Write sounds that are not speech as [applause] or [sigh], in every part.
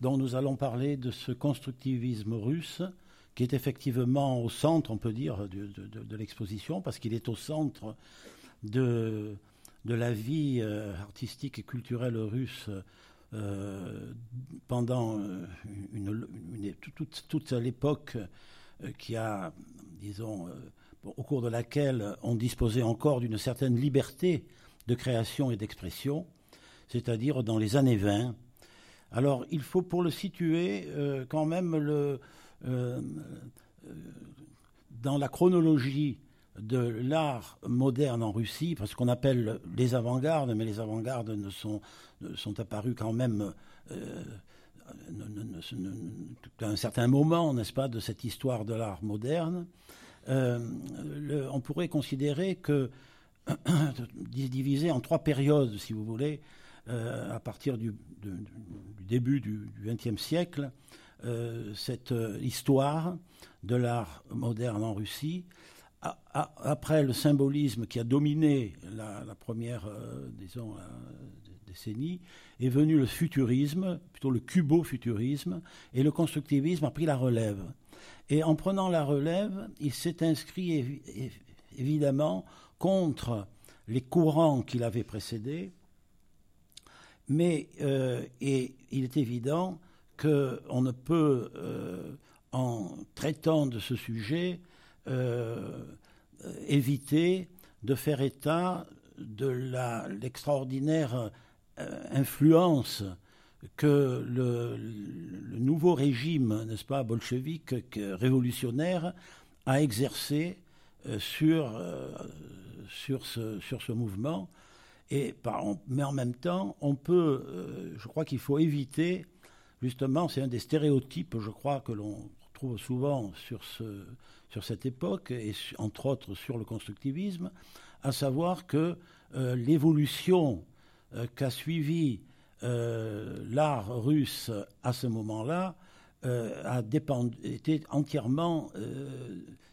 dont nous allons parler de ce constructivisme russe qui est effectivement au centre, on peut dire, de, l'exposition, parce qu'il est au centre de, la vie euh, artistique et culturelle russe euh, pendant euh, toute l'époque qui a, disons, au cours de laquelle on disposait encore d'une certaine liberté de création et d'expression, c'est-à-dire dans les années 20. Alors il faut pour le situer quand même euh, euh, dans la chronologie de l'art moderne en Russie, parce qu'on appelle les avant-gardes, mais les avant-gardes ne sont, sont apparus quand même euh, à un certain moment, n'est-ce pas, de cette histoire de l'art moderne. on pourrait considérer que, [coughs] divisé en trois périodes, si vous voulez, à partir du, début du XXe siècle, euh, cette euh, histoire de l'art moderne en Russie. après le symbolisme qui a dominé la, première, euh, disons, décennie, est venu le futurisme, plutôt le cubo-futurisme, et le constructivisme a pris la relève. Et en prenant la relève, il s'est inscrit évidemment contre les courants qui l'avaient précédé, mais et il est évident qu'on ne peut, euh, en traitant de ce sujet, euh, éviter de faire état de l'extraordinaire euh, influence que le, nouveau régime, n'est-ce pas, bolchevique, révolutionnaire, a exercé sur, sur, ce, sur ce mouvement. Et mais en même temps, on peut, je crois qu'il faut éviter justement, c'est un des stéréotypes, je crois, que l'on trouve souvent sur, ce, sur cette époque, et entre autres sur le constructivisme, à savoir que euh, l'évolution euh, qu'a suivi euh, l'art russe à ce moment-là a été entièrement,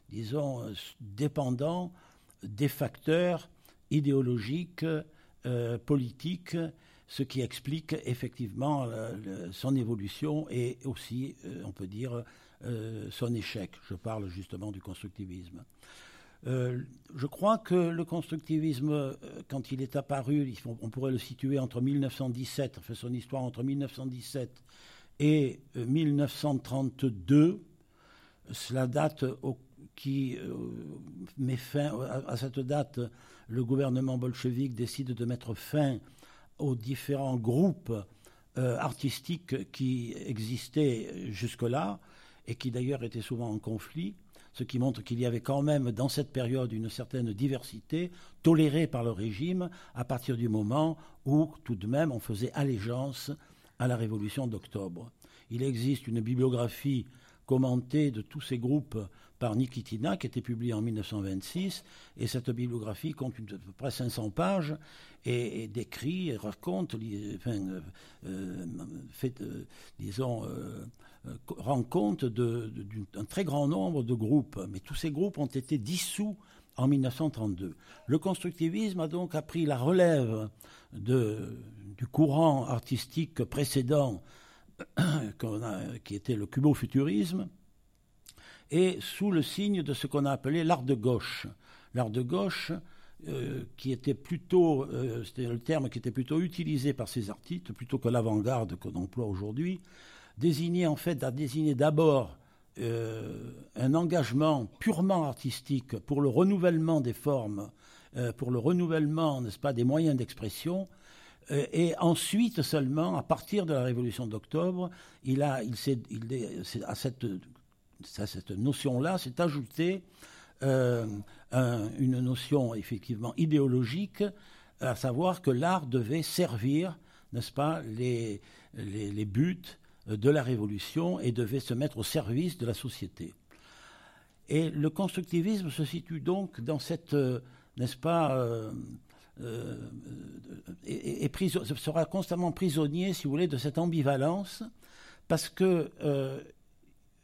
disons, dépendant des facteurs idéologiques, politiques, ce qui explique effectivement son évolution et aussi, euh, on peut dire, euh, son échec. Je parle justement du constructivisme. Euh, je crois que le constructivisme, quand il est apparu, on pourrait le situer entre 1917, fait son histoire entre 1917 et 1932. Cela date qui met fin, à, cette date, le gouvernement bolchevique décide de mettre fin aux différents groupes euh, artistiques qui existaient jusque-là et qui d'ailleurs étaient souvent en conflit, ce qui montre qu'il y avait quand même dans cette période une certaine diversité tolérée par le régime à partir du moment où tout de même on faisait allégeance à la révolution d'octobre. Il existe une bibliographie commentée de tous ces groupes par Nikitina, qui était publiée en 1926, et cette bibliographie compte à peu près 500 pages, et, décrit, et raconte, euh, euh, euh, disons, rend compte d'un très grand nombre de groupes. Mais tous ces groupes ont été dissous en 1932. Le constructivisme a donc appris la relève du courant artistique précédent [coughs] qui était le cubo-futurisme, et sous le signe de ce qu'on a appelé l'art de gauche. L'art de gauche, euh, qui était plutôt, euh, c'était le terme qui était plutôt utilisé par ces artistes, plutôt que l'avant-garde qu'on emploie aujourd'hui, désignait en fait, a désigné d'abord euh, un engagement purement artistique pour le renouvellement des formes, pour le renouvellement, n'est-ce pas, des moyens d'expression, et ensuite seulement, à partir de la Révolution d'octobre, il a, il s'est, à cette, cette notion-là s'est ajoutée euh, une notion effectivement idéologique, à savoir que l'art devait servir, n'est-ce pas, les, les, buts de la révolution et devait se mettre au service de la société. Et le constructivisme se situe donc dans cette, euh, n'est-ce pas, euh, et, sera constamment prisonnier, si vous voulez, de cette ambivalence, parce que,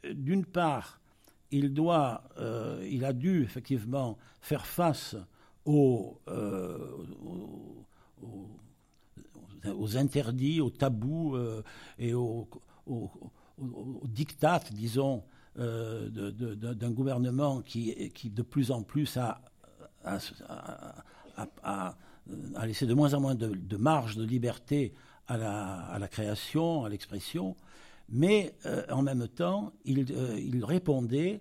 d'une part, il doit, euh, il a dû effectivement faire face aux, euh, interdits, aux tabous euh, et aux, au, diktat, disons, d'un gouvernement qui, de plus en plus a, laissé de moins en moins de, marge de liberté à la, création, à l'expression, mais en même temps, il, il répondait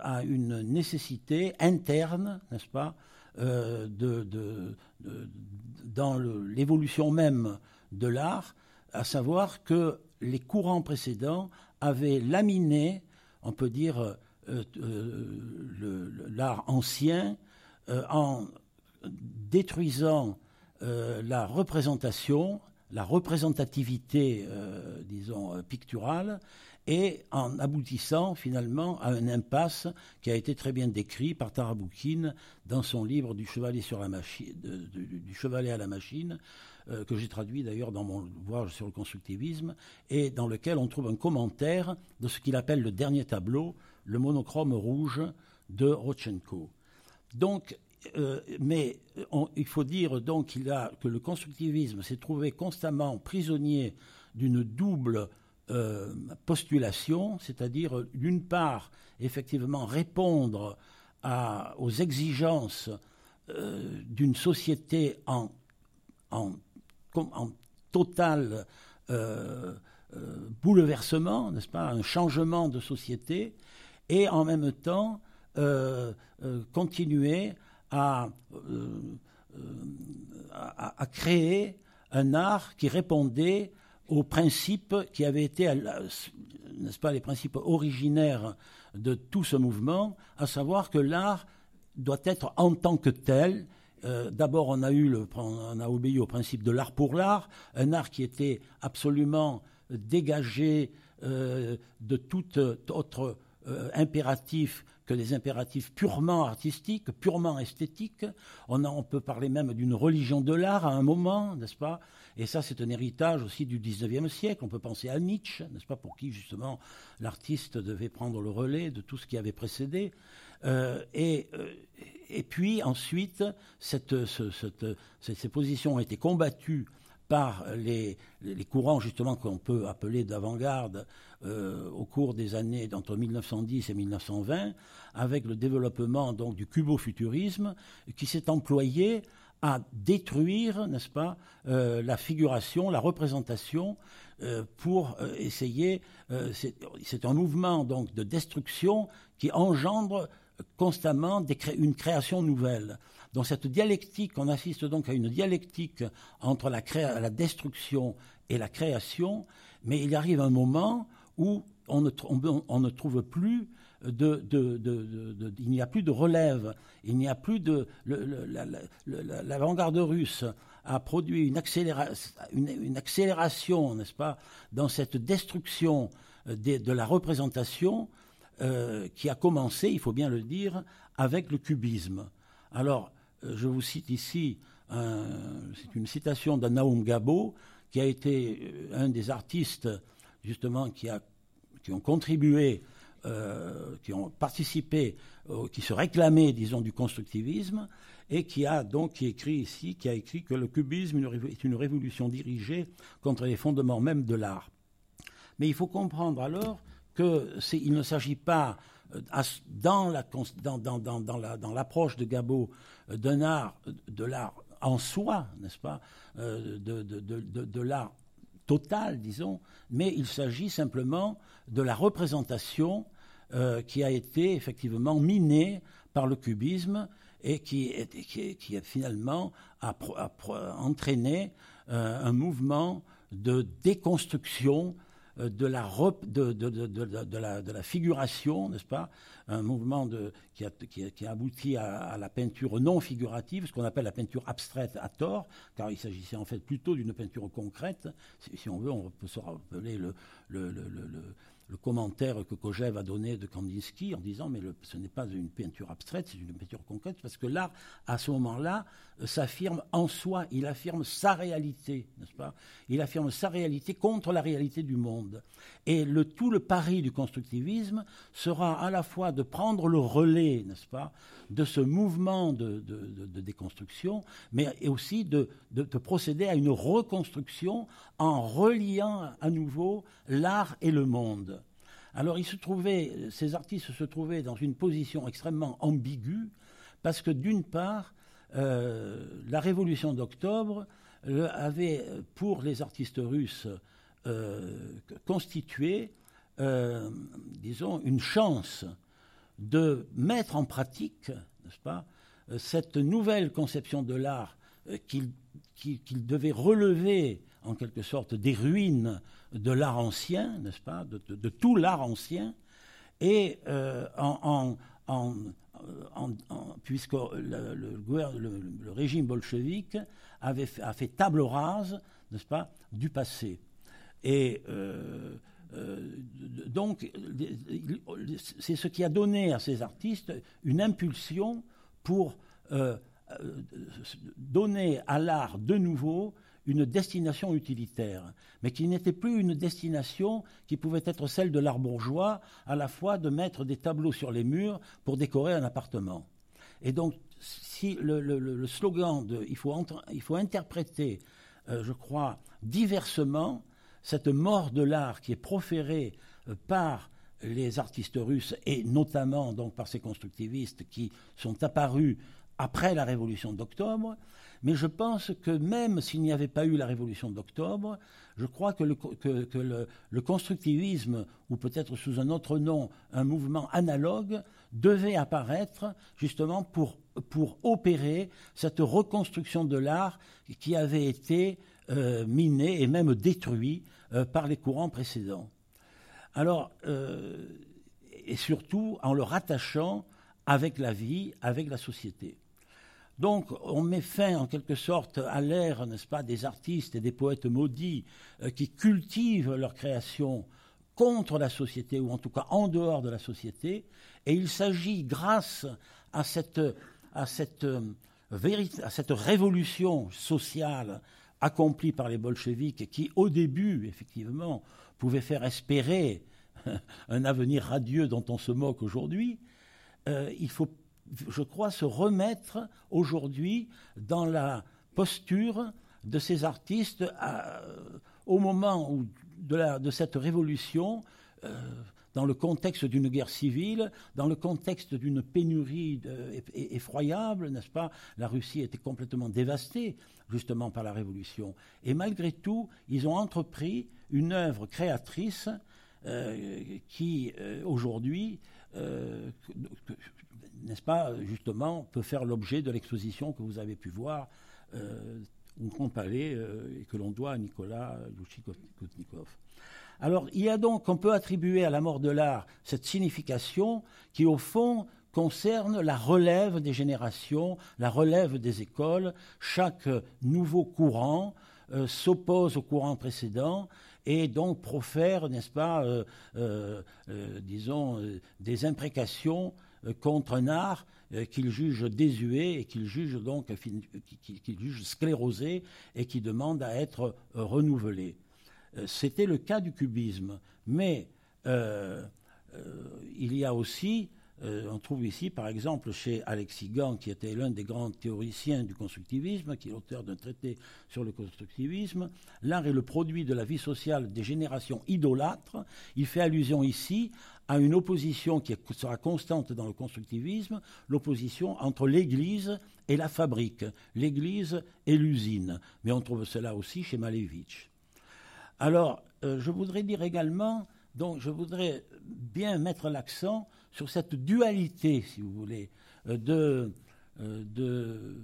à, une nécessité interne, n'est-ce pas, euh, dans l'évolution même de l'art, à savoir que les courants précédents avaient laminé, on peut dire, euh, euh, l'art ancien en détruisant la représentation, la représentativité, disons, picturale, et en aboutissant finalement à un impasse qui a été très bien décrit par Taraboukine dans son livre du du chevalet à la machine, euh, que j'ai traduit d'ailleurs dans mon ouvrage sur le constructivisme, et dans lequel on trouve un commentaire de ce qu'il appelle le dernier tableau, le monochrome rouge de Rodchenko. Donc, euh, mais il faut dire donc que le constructivisme s'est trouvé constamment prisonnier d'une double euh, postulation, c'est-à-dire d'une part, effectivement, répondre aux exigences euh, d'une société en, en, total euh, bouleversement, n'est-ce pas, un changement de société, et en même temps continuer à, à, créer un art qui répondait aux principes qui avaient été, n'est-ce pas, les principes originaires de tout ce mouvement, à savoir que l'art doit être en tant que tel. Euh, d'abord, on a on a obéi au principe de l'art pour l'art, un art qui était absolument dégagé euh, de tout autre euh, impératif que les impératifs purement artistiques, purement esthétiques. On, peut parler même d'une religion de l'art à un moment, n'est-ce pas? Et ça, c'est un héritage aussi du 19e siècle. On peut penser à Nietzsche, n'est-ce pas, pour qui justement l'artiste devait prendre le relais de tout ce qui avait précédé. Euh, et, euh, et puis ensuite, ces positions ont été combattues par les, courants justement qu'on peut appeler d'avant-garde euh, au cours des années entre 1910 et 1920, avec le développement donc du cubo-futurisme qui s'est employé à détruire, n'est-ce pas, euh, la figuration, la représentation, euh, pour essayer. c'est un mouvement donc de destruction qui engendre constamment une création nouvelle. Dans cette dialectique, on assiste donc à une dialectique entre la, la destruction et la création, mais il arrive un moment où on ne, trouve plus de, il n'y a plus de relève, il n'y a plus de l'avant-garde russe a produit une, accélération, n'est-ce pas, dans cette destruction de, la représentation euh, qui a commencé, il faut bien le dire, avec le cubisme. Alors, euh, je vous cite ici, c'est une citation de Naum Gabo, qui a été euh, un des artistes, justement, qui, a, qui ont contribué, euh, qui ont participé, qui se réclamaient, disons, du constructivisme, et qui a donc écrit ici, qui a écrit que le cubisme est une révolution dirigée contre les fondements même de l'art. Mais il faut comprendre alors qu'il ne s'agit pas dans l'approche de Gabo euh, d'un art, de l'art en soi, n'est-ce pas, euh, de, l'art total, disons, mais il s'agit simplement de la représentation euh, qui a été effectivement minée par le cubisme et qui, qui finalement a, entraîné un mouvement de déconstruction euh, de la, de, la, de la figuration, n'est-ce pas Un mouvement qui, a, qui, abouti à, la peinture non figurative, ce qu'on appelle la peinture abstraite à tort, car il s'agissait en fait plutôt d'une peinture concrète. Si, on veut, on peut se rappeler le, le, le commentaire que Kojève a donné de Kandinsky en disant mais ce n'est pas une peinture abstraite, c'est une peinture concrète, parce que l'art, à ce moment-là, euh, s'affirme en soi, il affirme sa réalité, n'est-ce pas? Il affirme sa réalité contre la réalité du monde. Et le, tout le pari du constructivisme sera à la fois de prendre le relais, n'est-ce pas, de ce mouvement de, déconstruction, mais aussi de procéder à une reconstruction en reliant à nouveau l'art et le monde. Alors trouvait, ces artistes se trouvaient dans une position extrêmement ambiguë, parce que d'une part, euh, la révolution d'octobre euh, avait pour les artistes russes euh, constitué, disons, une chance de mettre en pratique, n'est-ce pas, cette nouvelle conception de l'art qu'ils devaient relever en quelque sorte des ruines de l'art ancien, n'est-ce pas, de, tout l'art ancien, et euh, puisque le, régime bolchevique avait a fait table rase, n'est-ce pas, du passé. Et euh, euh, donc, c'est ce qui a donné à ces artistes une impulsion pour donner à l'art de nouveau une destination utilitaire, mais qui n'était plus une destination qui pouvait être celle de l'art bourgeois, à la fois de mettre des tableaux sur les murs pour décorer un appartement. Et donc, si le, slogan de il faut, interpréter, euh, je crois, diversement cette mort de l'art qui est proférée euh, par les artistes russes et notamment donc par ces constructivistes qui sont apparus après la révolution d'octobre, mais je pense que même s'il n'y avait pas eu la révolution d'octobre, je crois que, le, constructivisme, ou peut-être sous un autre nom, un mouvement analogue, devait apparaître justement pour, opérer cette reconstruction de l'art qui avait été euh, miné et même détruit euh, par les courants précédents. Euh, et surtout en le rattachant avec la vie, avec la société. Donc, on met fin, en quelque sorte, à l'ère, n'est-ce pas, des artistes et des poètes maudits euh, qui cultivent leur création contre la société, ou en tout cas en dehors de la société. Et il s'agit, grâce à cette, à cette, euh, à cette révolution sociale accomplie par les bolcheviks, qui, au début, effectivement, pouvait faire espérer [laughs] un avenir radieux dont on se moque aujourd'hui, euh, il faut je crois, se remettre aujourd'hui dans la posture de ces artistes euh, au moment de, cette révolution, euh, dans le contexte d'une guerre civile, dans le contexte d'une pénurie effroyable, n'est-ce pas? La Russie était complètement dévastée justement par la révolution. Et malgré tout, ils ont entrepris une œuvre créatrice euh, qui, aujourd'hui, n'est-ce pas, justement, peut faire l'objet de l'exposition que vous avez pu voir euh, au Grand Palais euh, et que l'on doit à Nicolas Louchikotnikov. Alors, il y a donc, on peut attribuer à la mort de l'art cette signification qui, au fond, concerne la relève des générations, la relève des écoles. Chaque nouveau courant euh, s'oppose au courant précédent et donc profère, n'est-ce pas, disons, des imprécations euh, contre un art euh, qu'il juge désuet et qu'il juge donc qu'il juge sclérosé et qui demande à être euh, renouvelé. C'était le cas du cubisme, mais il y a aussi euh, on trouve ici, par exemple, chez Alexis Gant, qui était l'un des grands théoriciens du constructivisme, qui est l'auteur d'un traité sur le constructivisme, l'art est le produit de la vie sociale des générations idolâtres. Il fait allusion ici à une opposition qui sera constante dans le constructivisme, l'opposition entre l'Église et la fabrique, l'Église et l'usine. Mais on trouve cela aussi chez Malevitch. Alors, euh, je voudrais dire également, donc je voudrais bien mettre l'accent sur cette dualité, si vous voulez, euh, de, euh, de,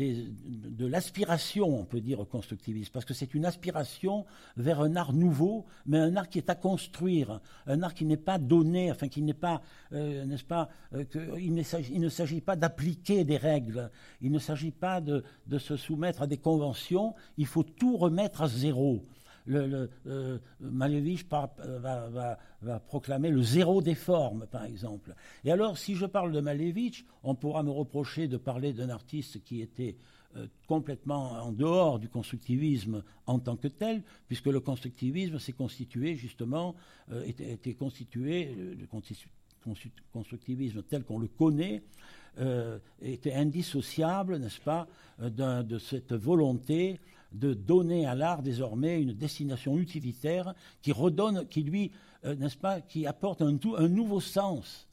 euh, de, l'aspiration, on peut dire, constructiviste, parce que c'est une aspiration vers un art nouveau, mais un art qui est à construire, un art qui n'est pas donné, enfin qui n'est pas, n'est-ce pas, il ne s'agit pas d'appliquer des règles, il ne s'agit pas de, se soumettre à des conventions, il faut tout remettre à zéro. Le, euh, Malevich va, proclamer le zéro des formes, par exemple. Et alors, si je parle de Malevich, on pourra me reprocher de parler d'un artiste qui était euh, complètement en dehors du constructivisme en tant que tel, puisque le constructivisme s'est constitué justement, était, constitué, constructivisme tel qu'on le connaît, était indissociable, n'est-ce pas, de cette volonté de donner à l'art désormais une destination utilitaire qui redonne, qui lui, euh, n'est-ce pas, qui apporte un, tout, un nouveau sens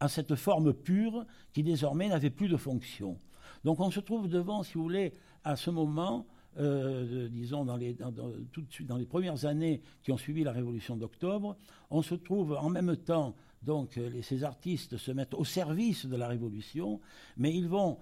à cette forme pure qui désormais n'avait plus de fonction. Donc on se trouve devant, si vous voulez, à ce moment, euh, disons dans les, dans les premières années qui ont suivi la Révolution d'octobre, on se trouve en même temps donc ces artistes se mettent au service de la Révolution, mais ils vont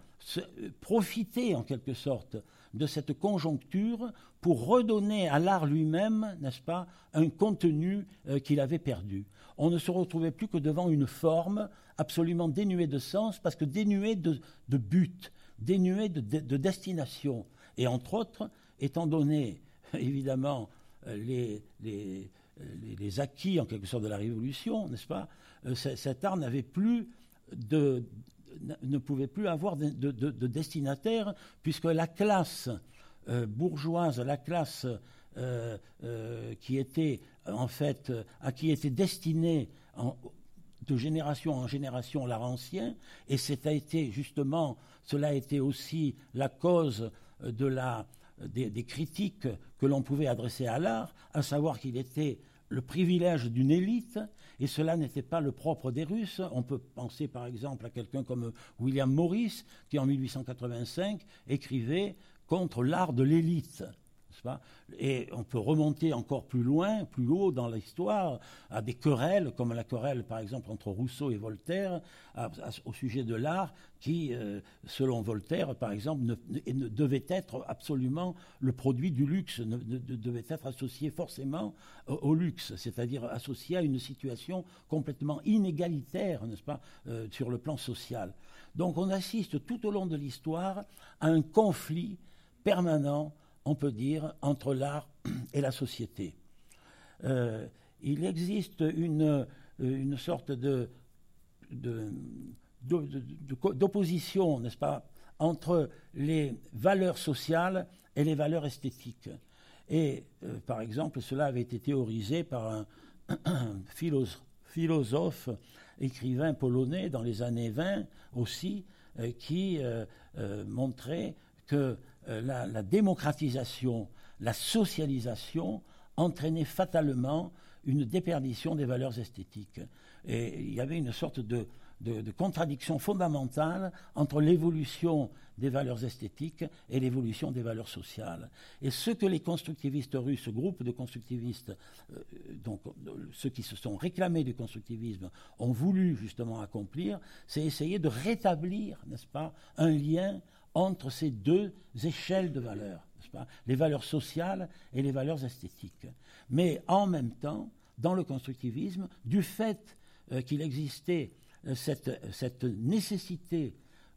profiter en quelque sorte de cette conjoncture pour redonner à l'art lui-même, n'est-ce pas, un contenu euh, qu'il avait perdu. On ne se retrouvait plus que devant une forme absolument dénuée de sens, parce que dénuée de, but, dénuée de, destination. Et entre autres, étant donné, [laughs] évidemment, euh, les, acquis en quelque sorte de la Révolution, n'est-ce pas, euh, cet art n'avait plus de, ne pouvait plus avoir de, destinataire, puisque la classe euh, bourgeoise, la classe euh, euh, qui était en fait à qui était destinée de génération en génération l'art ancien, et a été justement, cela a été aussi la cause de la, des critiques que l'on pouvait adresser à l'art, à savoir qu'il était le privilège d'une élite, et cela n'était pas le propre des Russes. On peut penser par exemple à quelqu'un comme William Morris, qui en 1885 écrivait contre l'art de l'élite. Et on peut remonter encore plus loin, plus haut dans l'histoire, à des querelles, comme la querelle par exemple entre Rousseau et Voltaire, au sujet de l'art, qui, euh, selon Voltaire par exemple, devait être absolument le produit du luxe, devait être associé forcément au, luxe, c'est-à-dire associé à une situation complètement inégalitaire, n'est-ce pas, euh, sur le plan social. Donc on assiste tout au long de l'histoire à un conflit permanent on peut dire, entre l'art et la société. Euh, il existe une, euh, une sorte de, d'opposition, n'est-ce pas, entre les valeurs sociales et les valeurs esthétiques. Et, euh, par exemple, cela avait été théorisé par un, [coughs] philosophe, écrivain polonais dans les années 20 aussi, qui montrait que euh, la, démocratisation, la socialisation entraînait fatalement une déperdition des valeurs esthétiques. Et il y avait une sorte de, contradiction fondamentale entre l'évolution des valeurs esthétiques et l'évolution des valeurs sociales. Et ce que les constructivistes russes, groupe de constructivistes, euh, donc ceux qui se sont réclamés du constructivisme, ont voulu justement accomplir, c'est essayer de rétablir, n'est-ce pas, un lien entre ces deux échelles de valeurs, les valeurs sociales et les valeurs esthétiques. Mais en même temps, dans le constructivisme, du fait euh, qu'il existait euh, cette, nécessité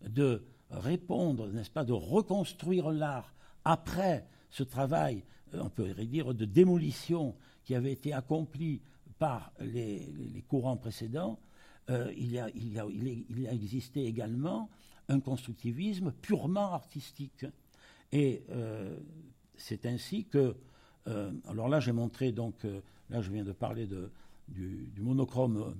de répondre, n'est-ce pas, de reconstruire l'art après ce travail, euh, on peut dire, de démolition qui avait été accompli par les, courants précédents, il, a, il, a, existé également un constructivisme purement artistique. Et euh, c'est ainsi que, euh, alors là j'ai montré donc, euh, là je viens de parler du, monochrome,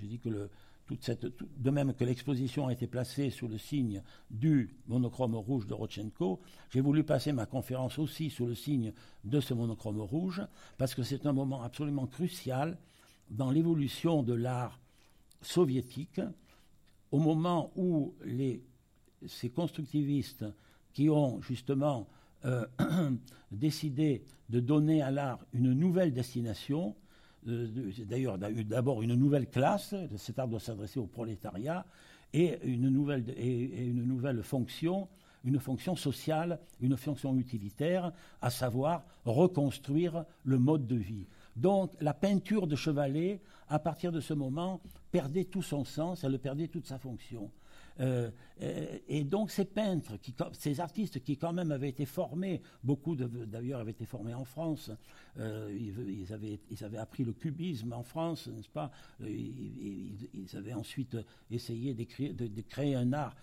j'ai dit que toute cette, de même que l'exposition a été placée sous le signe du monochrome rouge de Rodchenko, j'ai voulu passer ma conférence aussi sous le signe de ce monochrome rouge, parce que c'est un moment absolument crucial dans l'évolution de l'art soviétique, au moment où ces constructivistes qui ont justement euh, [clears throat] décidé de donner à l'art une nouvelle destination, euh, d'ailleurs d'abord une nouvelle classe, cet art doit s'adresser au prolétariat, et une nouvelle, et une nouvelle fonction, une fonction sociale, une fonction utilitaire, à savoir reconstruire le mode de vie. Donc la peinture de Chevalet, à partir de ce moment, perdait tout son sens, elle perdait toute sa fonction. Euh, euh, et donc ces peintres, ces artistes qui quand même avaient été formés, beaucoup d'ailleurs avaient été formés en France, euh, ils, avaient, ils, avaient, appris le cubisme en France, n'est-ce pas? Ils, avaient ensuite essayé de, de créer un art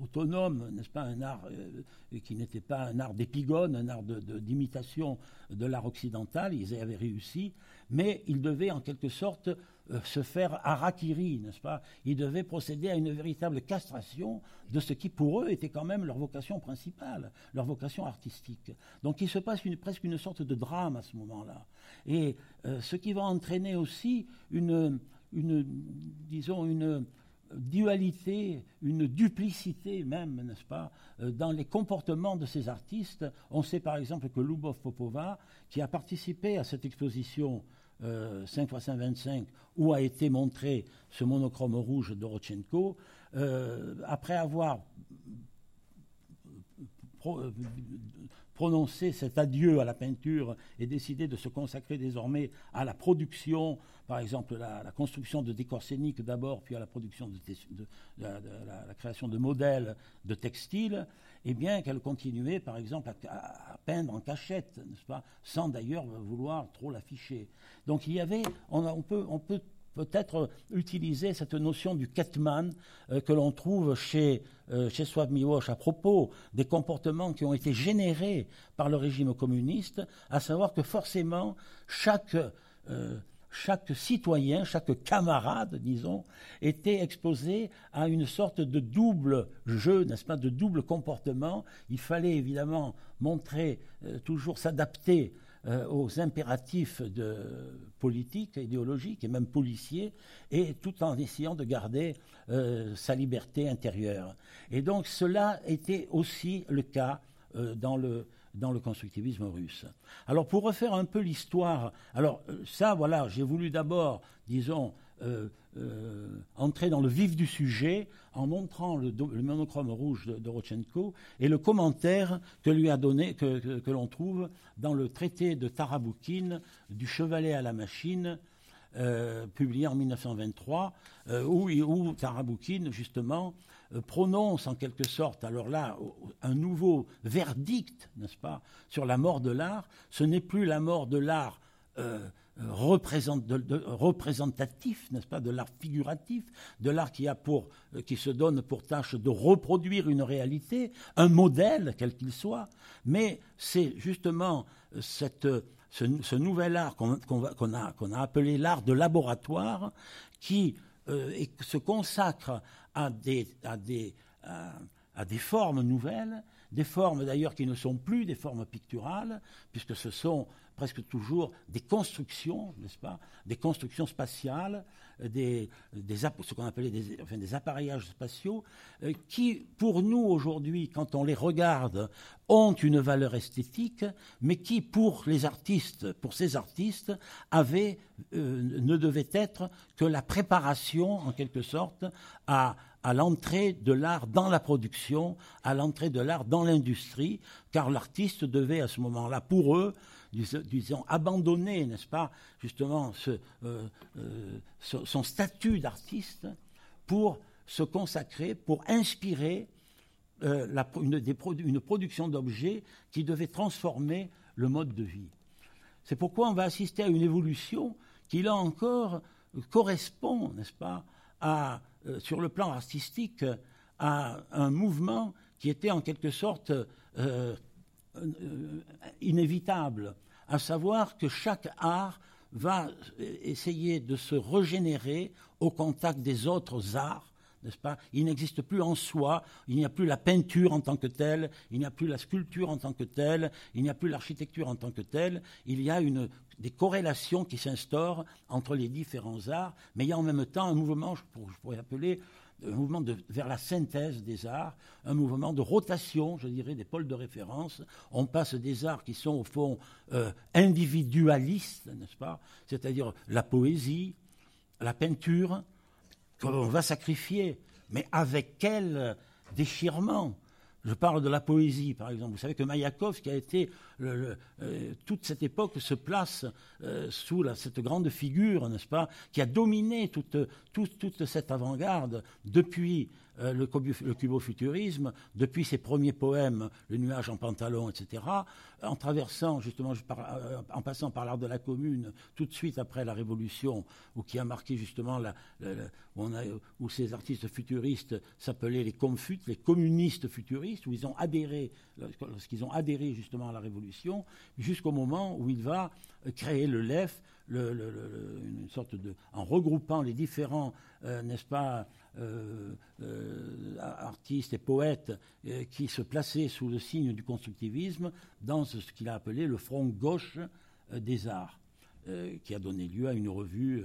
autonome, n'est-ce pas, un art qui n'était pas un art d'épigone, un art d'imitation de, de l'art occidental, ils avaient réussi, mais ils devaient en quelque sorte euh, se faire harakiri, n'est-ce pas? Ils devaient procéder à une véritable castration de ce qui, pour eux, était quand même leur vocation principale, leur vocation artistique. Donc il se passe presque une sorte de drame à ce moment-là. Et euh, ce qui va entraîner aussi une, une disons, une dualité, une duplicité même, n'est-ce pas, euh, dans les comportements de ces artistes. On sait par exemple que Lubov Popova, qui a participé à cette exposition 5 x 525 où a été montré ce monochrome rouge de Rodchenko, euh, après avoir euh, prononcé cet adieu à la peinture et décidé de se consacrer désormais à la production, par exemple la, construction de décors scéniques d'abord, puis à la production de, la, création de modèles de textiles, et eh bien qu'elle continuait par exemple à, peindre en cachette, n'est-ce pas, sans d'ailleurs vouloir trop l'afficher. Donc il y avait, on, peut, on peut peut-être utiliser cette notion du Ketman euh, que l'on trouve chez, euh, chez à propos des comportements qui ont été générés par le régime communiste, à savoir que forcément chaque, euh, chaque citoyen, chaque camarade, disons, était exposé à une sorte de double jeu, n'est-ce pas, de double comportement. Il fallait évidemment montrer, toujours s'adapter euh, aux impératifs de politiques, idéologiques et même policiers, et tout en essayant de garder euh, sa liberté intérieure. Et donc cela était aussi le cas euh, dans le dans le constructivisme russe. Alors pour refaire un peu l'histoire, alors ça voilà, j'ai voulu d'abord, disons, euh, euh, entrer dans le vif du sujet en montrant le, monochrome rouge de, de, et le commentaire que lui a donné, que, l'on trouve dans le traité de Taraboukine du chevalet à la machine, euh, publié en 1923, où, où, Taraboukine, justement, prononce en quelque sorte, alors là, un nouveau verdict, n'est-ce pas, sur la mort de l'art. Ce n'est plus la mort de l'art représentatif, n'est-ce pas, de l'art figuratif, de l'art qui euh, qui se donne pour tâche de reproduire une réalité, un modèle quel qu'il soit, mais c'est justement euh, cette, ce, nouvel art qu'on a, a, appelé l'art de laboratoire qui euh, se consacre à des, à des formes nouvelles, des formes d'ailleurs qui ne sont plus des formes picturales, puisque ce sont presque toujours des constructions, n'est-ce pas, des constructions spatiales, euh, ce qu'on appelait des, appareillages spatiaux, euh, qui, pour nous aujourd'hui, quand on les regarde, ont une valeur esthétique, mais qui, pour les artistes, pour ces artistes, avaient, euh, ne devait être que la préparation, en quelque sorte, à, à l'entrée de l'art dans la production, à l'entrée de l'art dans l'industrie, car l'artiste devait à ce moment-là, pour eux, disons, abandonner, n'est-ce pas, justement, euh, euh, son statut d'artiste pour se consacrer, pour inspirer euh, une, production d'objets qui devait transformer le mode de vie. C'est pourquoi on va assister à une évolution qui, là encore, correspond, n'est-ce pas, à, sur le plan artistique, à un mouvement qui était en quelque sorte inévitable, à savoir que chaque art va essayer de se régénérer au contact des autres arts, n'est-ce pas? Il n'existe plus en soi, il n'y a plus la peinture en tant que telle, il n'y a plus la sculpture en tant que telle, il n'y a plus l'architecture en tant que telle, il y a une, des corrélations qui s'instaurent entre les différents arts, mais il y a en même temps un mouvement, je pourrais appeler un mouvement vers la synthèse des arts, un mouvement de rotation, je dirais, des pôles de référence. On passe des arts qui sont au fond euh, individualistes, n'est-ce pas? C'est-à-dire la poésie, la peinture, qu'on va sacrifier, mais avec quel déchirement? Je parle de la poésie, par exemple. Vous savez que Mayakovsky a été, euh, toute cette époque se place euh, sous cette grande figure, n'est-ce pas, qui a dominé toute, toute, cette avant-garde depuis euh, le, le cubofuturisme, depuis ses premiers poèmes, Le nuage en pantalon, etc., en traversant justement, euh, en passant par l'art de la commune, tout de suite après la Révolution, où qui a marqué justement la, où, ces artistes futuristes s'appelaient les comfutes, les communistes futuristes, où ils ont adhéré, lorsqu'ils ont adhéré justement à la Révolution, jusqu'au moment où il va créer le LEF, en regroupant les différents, euh, n'est-ce pas, euh, euh, artistes et poètes qui se plaçaient sous le signe du constructivisme dans ce, qu'il a appelé le front gauche des arts, qui a donné lieu à une revue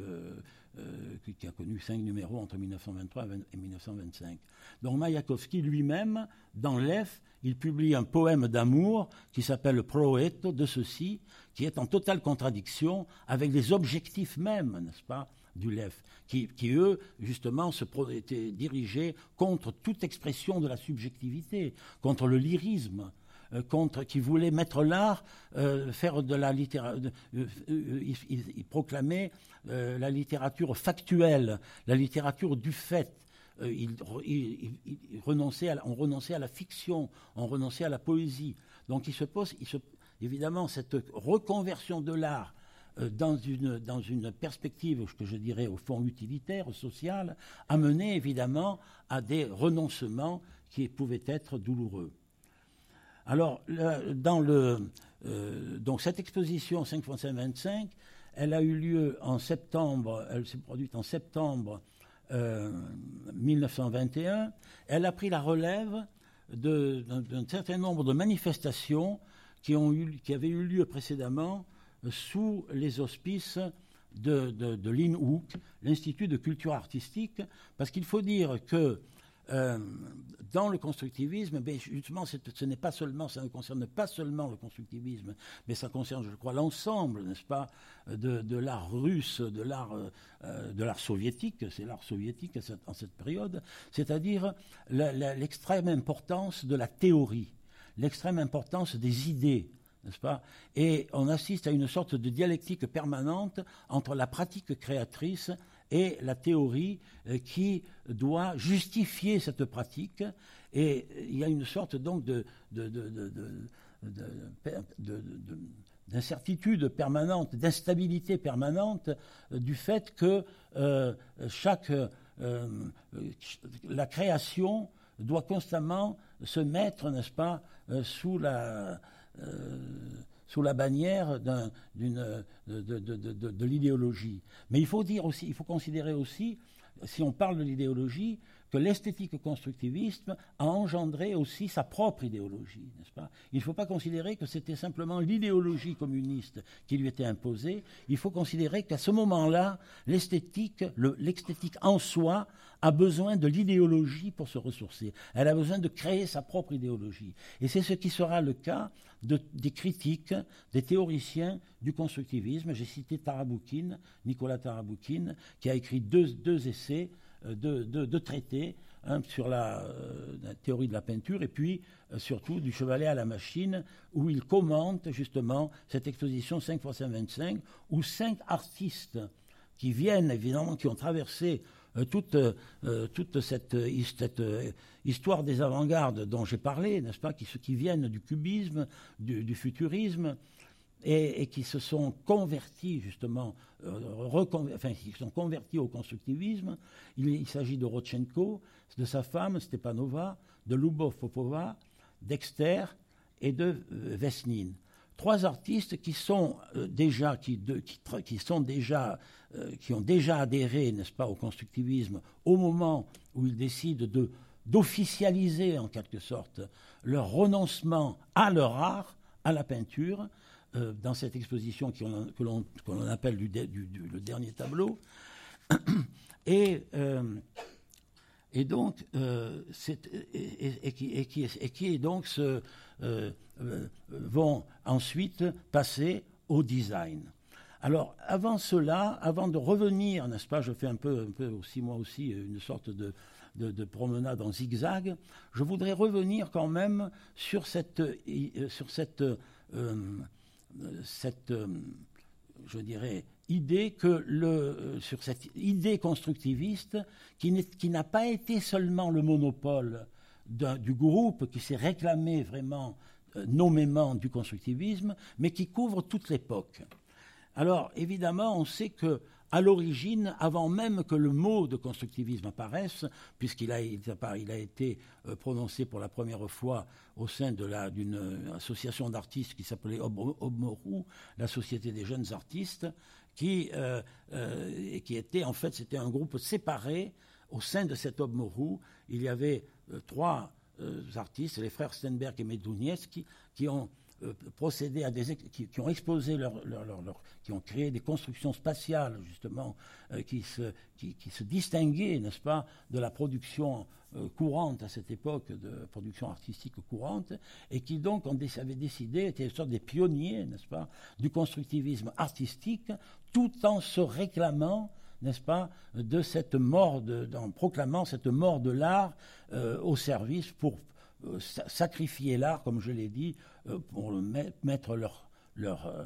qui a connu cinq numéros entre 1923 et 1925. Donc Mayakovsky lui-même, dans l'EF, il publie un poème d'amour qui s'appelle Proeto de ceci, qui est en totale contradiction avec les objectifs mêmes, n'est-ce pas, du LEF, qui, eux, justement, se étaient dirigés contre toute expression de la subjectivité, contre le lyrisme, euh, contre, qui voulaient mettre l'art, euh, faire de la littérature, euh, ils, proclamaient la littérature factuelle, la littérature du fait, il, renonçait à, on renonçait à la fiction, on renonçait à la poésie. Donc il se pose, évidemment, cette reconversion de l'art euh, dans une, perspective que je dirais au fond utilitaire, sociale, a mené évidemment à des renoncements qui pouvaient être douloureux. Alors, dans le, euh, donc cette exposition 5 x 25, elle a eu lieu en septembre, elle s'est produite en septembre 1921. Euh, elle a pris la relève d'un certain nombre de manifestations qui, ont eu, avaient eu lieu précédemment sous les auspices de, de, l'Institut de culture artistique, parce qu'il faut dire que euh, dans le constructivisme, ben, justement, ce n'est pas seulement, ça ne concerne pas seulement le constructivisme, mais ça concerne, je crois, l'ensemble, n'est-ce pas, de, l'art russe, de l'art, euh, de l'art soviétique, c'est l'art soviétique en cette période, c'est-à-dire l'extrême importance de la théorie, l'extrême importance des idées, n'est-ce pas? Et on assiste à une sorte de dialectique permanente entre la pratique créatrice et la théorie euh, qui doit justifier cette pratique. Et il y a une sorte donc de, d'incertitude permanente, d'instabilité permanente euh, du fait que euh, chaque la création doit constamment se mettre, n'est-ce pas, sous la euh, sous la bannière de, de l'idéologie. Mais il faut dire aussi, il faut considérer aussi, si on parle de l'idéologie, que l'esthétique constructiviste a engendré aussi sa propre idéologie, n'est-ce pas? Il ne faut pas considérer que c'était simplement l'idéologie communiste qui lui était imposée. Il faut considérer qu'à ce moment-là, l'esthétique, l'esthétique en soi, a besoin de l'idéologie pour se ressourcer. Elle a besoin de créer sa propre idéologie. Et c'est ce qui sera le cas des critiques, des théoriciens du constructivisme. J'ai cité Taraboukine, Nicolas Taraboukine, qui a écrit deux essais euh, de, traités hein, sur euh, la, théorie de la peinture et puis euh, surtout du chevalet à la machine où il commente justement cette exposition 5 x 525 où cinq artistes qui viennent évidemment, qui ont traversé toute, toute cette, histoire des avant-gardes dont j'ai parlé, n'est-ce pas, qui, qui viennent du cubisme, du futurisme, et, qui se sont convertis justement, euh, enfin, qui sont convertis au constructivisme. Il, s'agit de Rodchenko, de sa femme Stepanova, de Lubov Popova, Dexter et de euh, Vesnin. Trois artistes qui sont euh, déjà, qui, qui, sont déjà, qui ont déjà adhéré, n'est-ce pas, au constructivisme au moment où ils décident de d'officialiser en quelque sorte leur renoncement à leur art, à la peinture, euh, dans cette exposition que l'on appelle le dernier tableau. [coughs] Et, euh, et donc, euh, et, qui, et, qui, et, qui, donc se, vont ensuite passer au design. Alors, avant cela, avant de revenir, n'est-ce pas, je fais un peu, un peu aussi, moi aussi, une sorte de, de, promenade en zigzag, je voudrais revenir quand même sur cette, sur cette cette, euh, je dirais, idée que le, sur cette idée constructiviste qui n'a pas été seulement le monopole du groupe qui s'est réclamé vraiment nommément du constructivisme, mais qui couvre toute l'époque. Alors évidemment, on sait que à l'origine, avant même que le mot de constructivisme apparaisse, puisqu'il a, été euh, prononcé pour la première fois au sein d'une association d'artistes qui s'appelait Obmorou, la Société des jeunes artistes, qui, euh, euh, était en fait, c'était un groupe séparé au sein de cet Obmorou. Il y avait trois artistes, les frères Stenberg et Medounievski, qui ont euh, procédé à des qui, ont exposé leur, qui ont créé des constructions spatiales justement euh, qui, se, qui, se distinguaient n'est-ce pas de la production euh, courante à cette époque de production artistique courante et qui donc ont, avaient décidé étaient une sorte des pionniers n'est-ce pas du constructivisme artistique tout en se réclamant n'est-ce pas, de cette mort, en proclamant cette mort de l'art au service pour euh, sacrifier l'art, comme je l'ai dit, euh, pour mettre leur, leur, euh,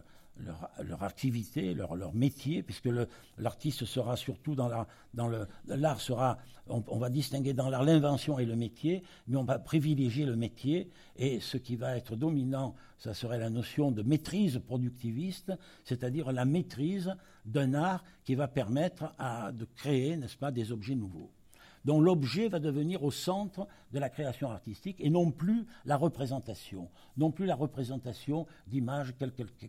leur, activité, leur, métier, puisque l'artiste sera surtout dans l'art, sera, on, va distinguer dans l'art l'invention et le métier, mais on va privilégier le métier, et ce qui va être dominant, ça serait la notion de maîtrise productiviste, c'est-à-dire la maîtrise d'un art qui va permettre de créer, n'est-ce pas, des objets nouveaux dont l'objet va devenir au centre de la création artistique et non plus la représentation, non plus la représentation d'images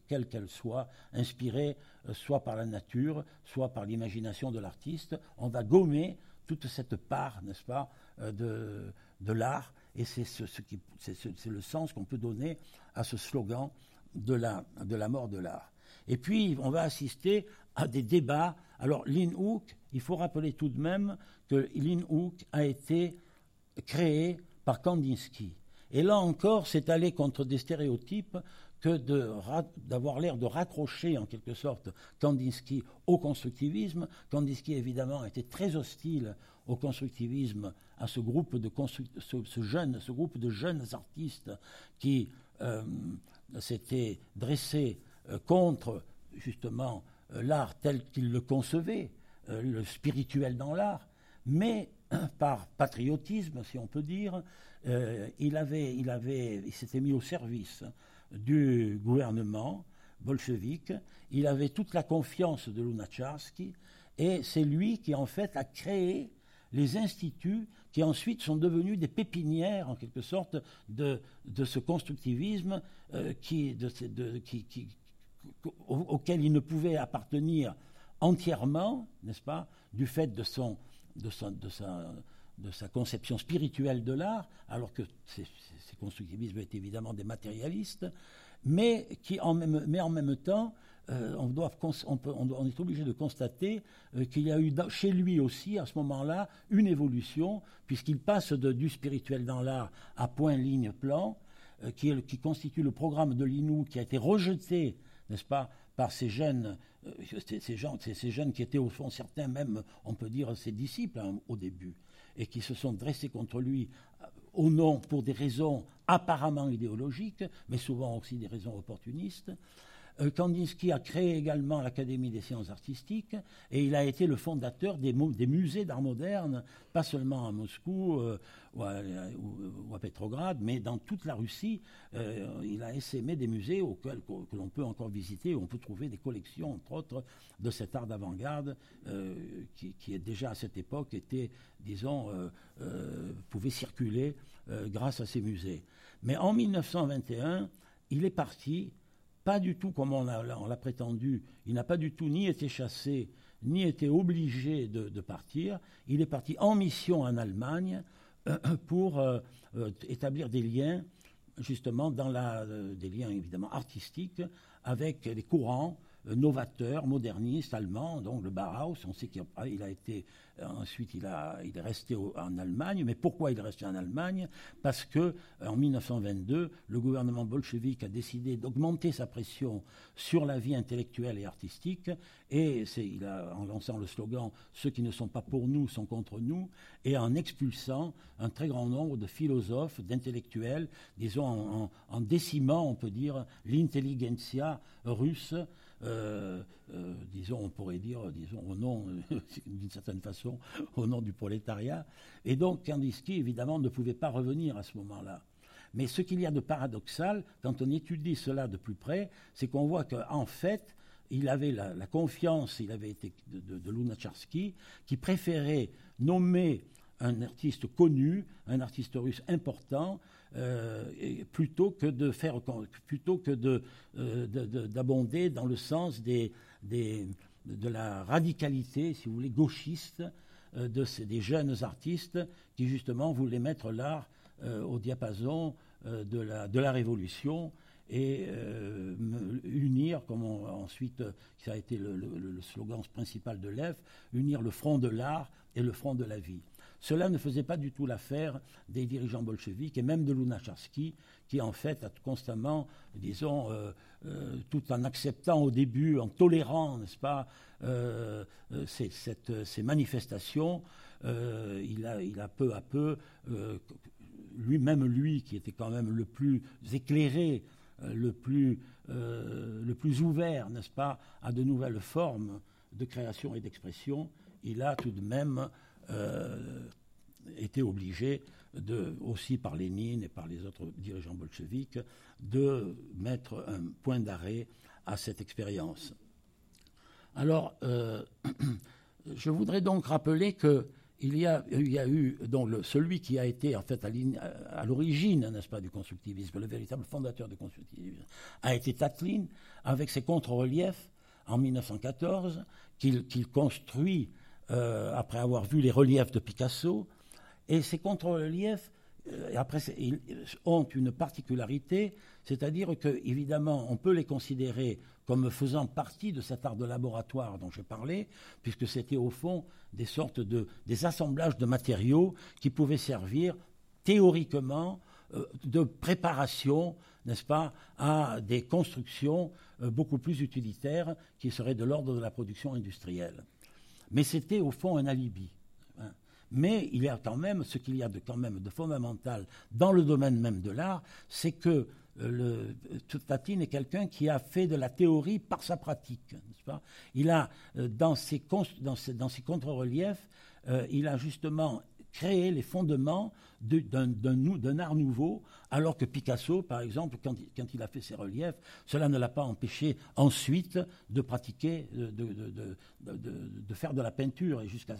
quelles qu'elles soient, inspirées euh, soit par la nature, soit par l'imagination de l'artiste. On va gommer toute cette part, n'est-ce pas, euh, de, de l'art, et c'est ce, le sens qu'on peut donner à ce slogan de la, de la mort de l'art. Et puis, on va assister à des débats. Alors, Lin Hook, il faut rappeler tout de même que Lin Hook a été créé par Kandinsky. Et là encore, c'est aller contre des stéréotypes que d'avoir l'air de raccrocher en quelque sorte Kandinsky au constructivisme. Kandinsky évidemment était très hostile au constructivisme, à ce groupe de, jeunes artistes qui euh, s'étaient dressés euh, contre justement l'art tel qu'il le concevait, le spirituel dans l'art, mais [clears throat] par patriotisme, si on peut dire, euh, il, avait, il, avait, il s'était mis au service du gouvernement bolchevique, il avait toute la confiance de Lunacharsky, et c'est lui qui en fait a créé les instituts qui ensuite sont devenus des pépinières en quelque sorte de, ce constructivisme euh, qui, auquel il ne pouvait appartenir entièrement, n'est-ce pas, du fait de son de sa, de sa, de sa conception spirituelle de l'art, alors que ces, constructivismes étaient évidemment des matérialistes, mais, qui en même, mais en même temps, euh, on, doit, peut, on, est obligé de constater euh, qu'il y a eu chez lui aussi, à ce moment-là, une évolution, puisqu'il passe de, du spirituel dans l'art à point, ligne, plan, euh, qui, qui, constitue le programme de l'INU, qui a été rejeté, n'est-ce pas, par ces jeunes euh, ces, jeunes qui étaient au fond certains même, on peut dire, ses disciples hein, au début, et qui se sont dressés contre lui euh, au nom pour des raisons apparemment idéologiques, mais souvent aussi des raisons opportunistes. Euh, Kandinsky a créé également l'Académie des sciences artistiques et il a été le fondateur des, musées d'art moderne, pas seulement à Moscou euh, ou, à, Petrograd, mais dans toute la Russie. Euh, il a essaimé des musées auxquels, que, l'on peut encore visiter, où on peut trouver des collections, entre autres, de cet art d'avant-garde qui, qui, déjà à cette époque était, disons, pouvait circuler grâce à ces musées. Mais en 1921, il est parti pas du tout comme on l'a prétendu, il n'a pas du tout ni été chassé, ni été obligé de, partir. Il est parti en mission en Allemagne euh, pour euh, euh, établir des liens, justement, dans la, des liens évidemment artistiques avec les courants novateur, moderniste, allemand, donc le Bauhaus. On sait qu'il a, été ensuite il, a, il est resté en Allemagne. Mais pourquoi il est resté en Allemagne? Parce que euh, en 1922, le gouvernement bolchevique a décidé d'augmenter sa pression sur la vie intellectuelle et artistique, et il a, en lançant le slogan "Ceux qui ne sont pas pour nous sont contre nous", et en expulsant un très grand nombre de philosophes, d'intellectuels, disons en, en décimant, on peut dire, l'intelligentsia russe disons, on pourrait dire, disons, au nom, [laughs] d'une certaine façon, au nom du prolétariat. Et donc, Kandinsky, évidemment, ne pouvait pas revenir à ce moment-là. Mais ce qu'il y a de paradoxal, quand on étudie cela de plus près, c'est qu'on voit qu'en fait, il avait la, confiance, il avait été de, de, Lunacharsky, qui préférait nommer un artiste connu, un artiste russe important, euh, plutôt que de faire, plutôt que euh, d'abonder dans le sens des, de la radicalité, si vous voulez, gauchiste euh, de des jeunes artistes qui justement voulaient mettre l'art au diapason de la, de la révolution et unir, comme ensuite, ça a été le, slogan principal de l'EF, unir le front de l'art et le front de la vie. Cela ne faisait pas du tout l'affaire des dirigeants bolcheviques et même de Lunacharsky, qui en fait a constamment, disons, euh, euh, tout en acceptant au début, en tolérant, n'est-ce pas, ces, ces, manifestations, il a, il, a, peu à peu, lui-même lui, qui était quand même le plus éclairé euh, le, plus, euh, le plus ouvert, n'est-ce pas, à de nouvelles formes de création et d'expression, il a tout de même euh, été obligé, de, aussi par Lénine et par les autres dirigeants bolcheviques, de mettre un point d'arrêt à cette expérience. Alors, [clears throat] je voudrais donc rappeler que il y a, eu donc celui qui a été en fait à, l'origine, n'est-ce pas, du constructivisme, le véritable fondateur du constructivisme, a été Tatlin avec ses contre-reliefs en 1914 qu'il construit euh, après avoir vu les reliefs de Picasso. Et ces contre-reliefs euh, après, ils ont une particularité, c'est-à-dire que, évidemment, on peut les considérer comme faisant partie de cet art de laboratoire dont j'ai parlé, puisque c'était au fond des sortes de des assemblages de matériaux qui pouvaient servir théoriquement euh, de préparation, n'est-ce pas, à des constructions beaucoup plus utilitaires qui seraient de l'ordre de la production industrielle. Mais c'était au fond un alibi. Mais il y a quand même, ce qu'il y a de quand même de fondamental dans le domaine même de l'art, c'est que euh, le, Tatine est quelqu'un qui a fait de la théorie par sa pratique. Pas? Il a, euh, dans ses, dans dans ses contre-reliefs, euh, il a justement créé les fondements d'un art nouveau, alors que Picasso, par exemple, quand, il a fait ses reliefs, cela ne l'a pas empêché ensuite de pratiquer, de, faire de la peinture et jusqu'à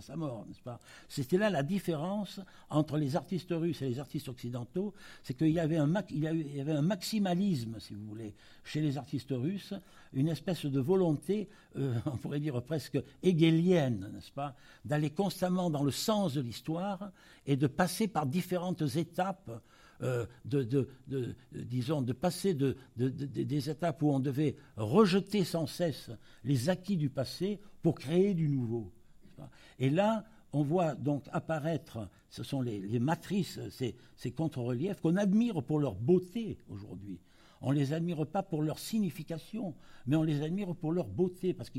sa mort, n'est-ce pas? C'était là la différence entre les artistes russes et les artistes occidentaux, c'est qu'il y, avait un, maximalisme, si vous voulez, chez les artistes russes, une espèce de volonté, euh, on pourrait dire presque hegelienne, n'est-ce pas, d'aller constamment dans le sens de l'histoire et de passer par différentes étapes, euh, de, disons, de passer des étapes où on devait rejeter sans cesse les acquis du passé pour créer du nouveau. Et là, on voit donc apparaître, ce sont les, matrices, ces, ces contre-reliefs qu'on admire pour leur beauté aujourd'hui. On ne les admire pas pour leur signification, mais on les admire pour leur beauté, parce que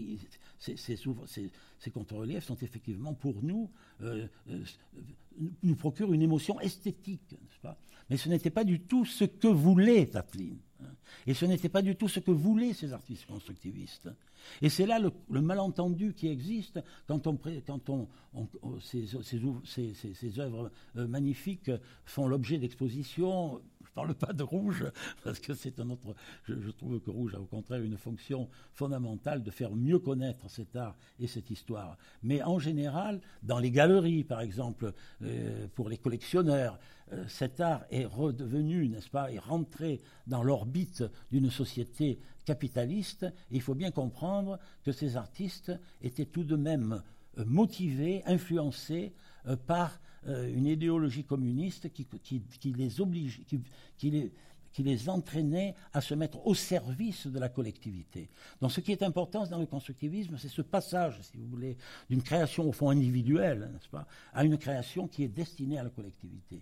ces, contre-reliefs sont effectivement pour nous, euh, euh, nous procurent une émotion esthétique, n'est-ce pas? Mais ce n'était pas du tout ce que voulait Tatlin. Hein. Et ce n'était pas du tout ce que voulaient ces artistes constructivistes. Et c'est là le, malentendu qui existe quand, on, quand on, ces, ces, œuvres euh, magnifiques font l'objet d'expositions [laughs] parle pas de rouge, parce que c'est un autre. Je, trouve que rouge a au contraire une fonction fondamentale de faire mieux connaître cet art et cette histoire. Mais en général, dans les galeries, par exemple, euh, pour les collectionneurs, euh, cet art est redevenu, n'est-ce pas, est rentré dans l'orbite d'une société capitaliste. Il faut bien comprendre que ces artistes étaient tout de même euh, motivés, influencés par une idéologie communiste qui, les oblige, qui, les, qui les entraînait à se mettre au service de la collectivité. Donc ce qui est important dans le constructivisme, c'est ce passage, si vous voulez, d'une création au fond individuelle, n'est-ce pas, à une création qui est destinée à la collectivité.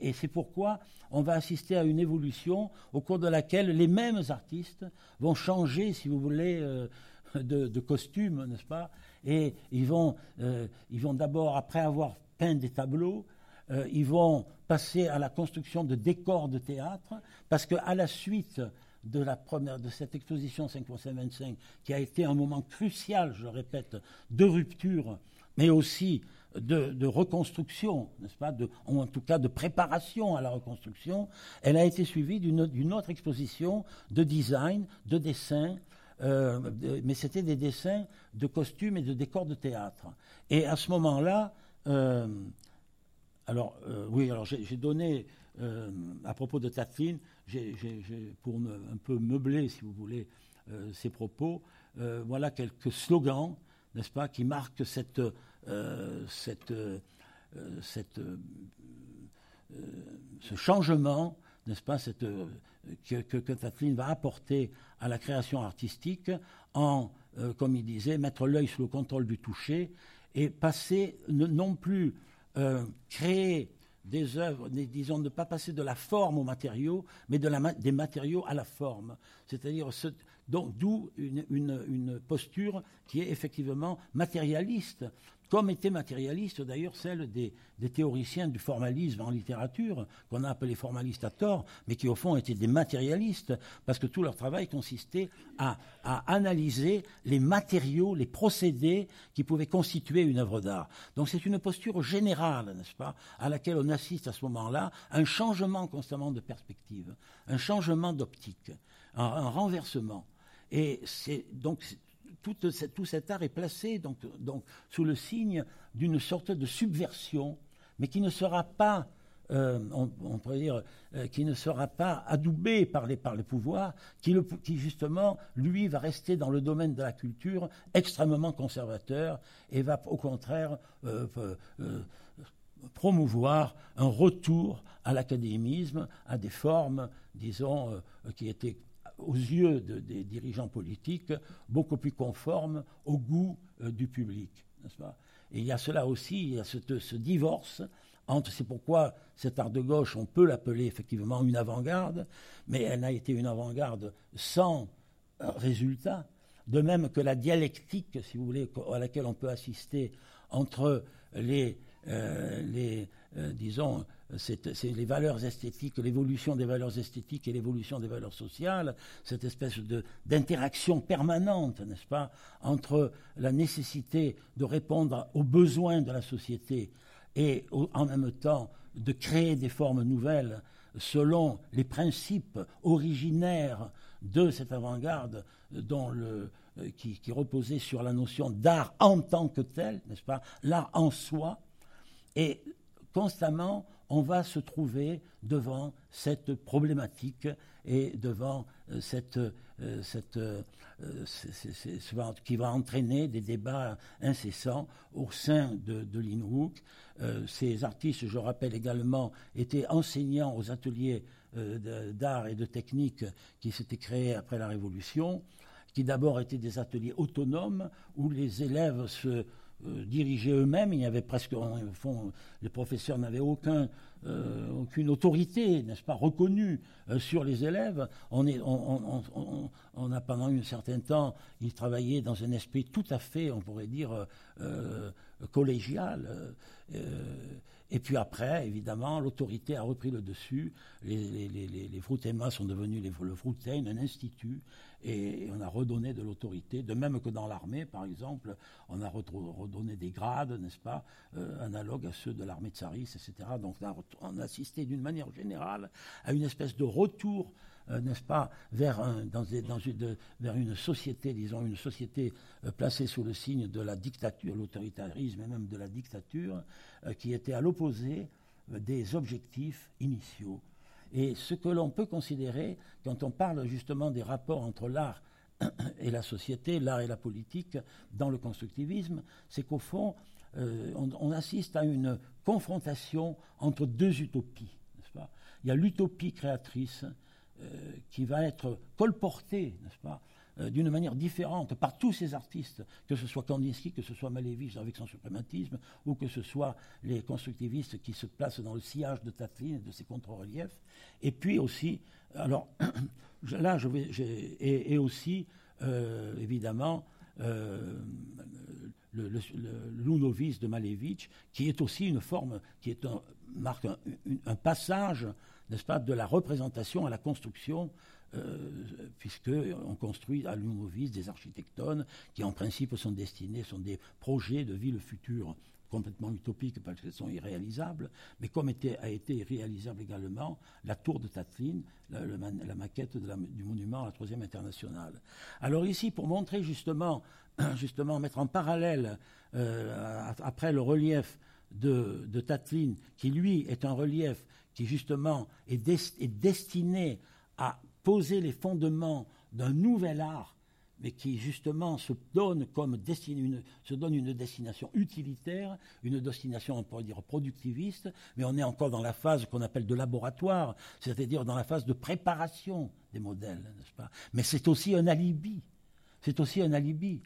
Et c'est pourquoi on va assister à une évolution au cours de laquelle les mêmes artistes vont changer, si vous voulez, euh, de, costume, n'est-ce pas Et ils vont, euh, ils vont d'abord, après avoir des tableaux, euh, ils vont passer à la construction de décors de théâtre, parce qu'à la suite de, la première, de cette exposition 5.25, qui a été un moment crucial, je répète, de rupture, mais aussi de, reconstruction, n'est-ce pas, de, en tout cas de préparation à la reconstruction, elle a été suivie d'une autre exposition de design, de dessin, euh, mais c'était des dessins de costumes et de décors de théâtre. Et à ce moment-là, alors euh, oui, alors j'ai donné à propos de Tatlin, pour un peu meubler, si vous voulez, ces propos, voilà quelques slogans, n'est-ce pas, qui marquent cette euh, cette, euh, cette, euh, ce changement, n'est-ce pas, que, Kathleen va apporter à la création artistique en, comme il disait, mettre l'œil sous le contrôle du toucher et passer, non plus créer des œuvres, disons, ne pas passer de la forme aux matériaux, mais des matériaux à la forme. C'est-à-dire, d'où une, posture qui est effectivement matérialiste comme était matérialiste d'ailleurs celle des, théoriciens du formalisme en littérature, qu'on a appelé formalistes à tort, mais qui au fond étaient des matérialistes, parce que tout leur travail consistait à, analyser les matériaux, les procédés qui pouvaient constituer une œuvre d'art. Donc c'est une posture générale, n'est-ce pas, à laquelle on assiste à ce moment-là, un changement constamment de perspective, un changement d'optique, un, un renversement. Et c'est donc tout, cet art est placé sous le signe d'une sorte de subversion, mais qui ne sera pas, euh, euh, adoubé par les pouvoirs, qui, le, justement, lui, va rester dans le domaine de la culture extrêmement conservateur et va au contraire euh, promouvoir un retour à l'académisme, à des formes, disons, qui étaient aux yeux des dirigeants politiques, beaucoup plus conforme au goût euh, du public. Et il y a cela aussi, il y a ce, divorce entre, c'est pourquoi cet art de gauche, on peut l'appeler effectivement une avant-garde, mais elle n'a été une avant-garde sans euh, résultat, de même que la dialectique, si vous voulez, à laquelle on peut assister entre les, euh, les disons, c'est les valeurs esthétiques, l'évolution des valeurs esthétiques et l'évolution des valeurs sociales, cette espèce d'interaction permanente, n'est-ce pas, entre la nécessité de répondre aux besoins de la société et en même temps de créer des formes nouvelles selon les principes originaires de cette avant-garde dont le, qui, qui reposait sur la notion d'art en tant que tel, n'est-ce pas, l'art en soi, et constamment on va se trouver devant cette problématique et devant euh, cette, euh, euh, qui va entraîner des débats incessants au sein de, de l'INROOC. ces artistes, je rappelle également, étaient enseignants aux ateliers d'art et de technique qui s'étaient créés après la Révolution, qui d'abord étaient des ateliers autonomes où les élèves se euh, diriger eux-mêmes. Il y avait presque, au fond, les professeurs n'avaient aucun, euh, aucune autorité, n'est-ce pas, reconnue euh, sur les élèves. On, est, on, on, on, a pendant un certain temps, ils travaillaient dans un esprit tout à fait, on pourrait dire, collégial. Et puis après, évidemment, l'autorité a repris le dessus. Les, les, sont devenus les, le Frutein, un institut et on a redonné de l'autorité, de même que dans l'armée, par exemple, on a redonné des grades, n'est-ce pas, euh, analogues à ceux de l'armée tsariste, etc. Donc on a, assisté d'une manière générale à une espèce de retour euh, n'est-ce pas, vers, dans, une, vers, une, société, disons, une société euh, placée sous le signe de la dictature, l'autoritarisme et même de la dictature, qui était à l'opposé des objectifs initiaux et ce que l'on peut considérer, quand on parle justement des rapports entre l'art et la société, l'art et la politique dans le constructivisme, c'est qu'au fond, euh, on, assiste à une confrontation entre deux utopies. Pas? Il y a l'utopie créatrice euh, qui va être colportée, n'est-ce pas, euh, d'une manière différente par tous ces artistes, que ce soit Kandinsky, que ce soit Malevich avec son suprématisme, ou que ce soit les constructivistes qui se placent dans le sillage de Tatlin et de ses contre-reliefs. Et puis aussi, [coughs] alors [coughs] là, je vais, et, aussi, euh, évidemment, euh, le, de Malevich, qui est aussi une forme, qui est marque un, passage, n'est-ce pas, de la représentation à la construction, euh, puisqu'on construit à Lounovis des architectones qui en principe sont destinés, sont des projets de ville future complètement utopiques parce qu'elles sont irréalisables, mais comme était, a été réalisable également la tour de Tatlin, la, maquette du monument à la Troisième Internationale. Alors ici, pour montrer justement, [clears throat] justement mettre en parallèle, euh, après le relief de, de, Tatlin, qui lui est un relief qui justement est, est destiné à poser les fondements d'un nouvel art mais qui justement se donne comme une, se donne une destination utilitaire, une destination, on pourrait dire, productiviste, mais on est encore dans la phase qu'on appelle de laboratoire, c'est-à-dire dans la phase de préparation des modèles, n'est-ce pas? Mais c'est aussi un alibi. C'est aussi un alibi.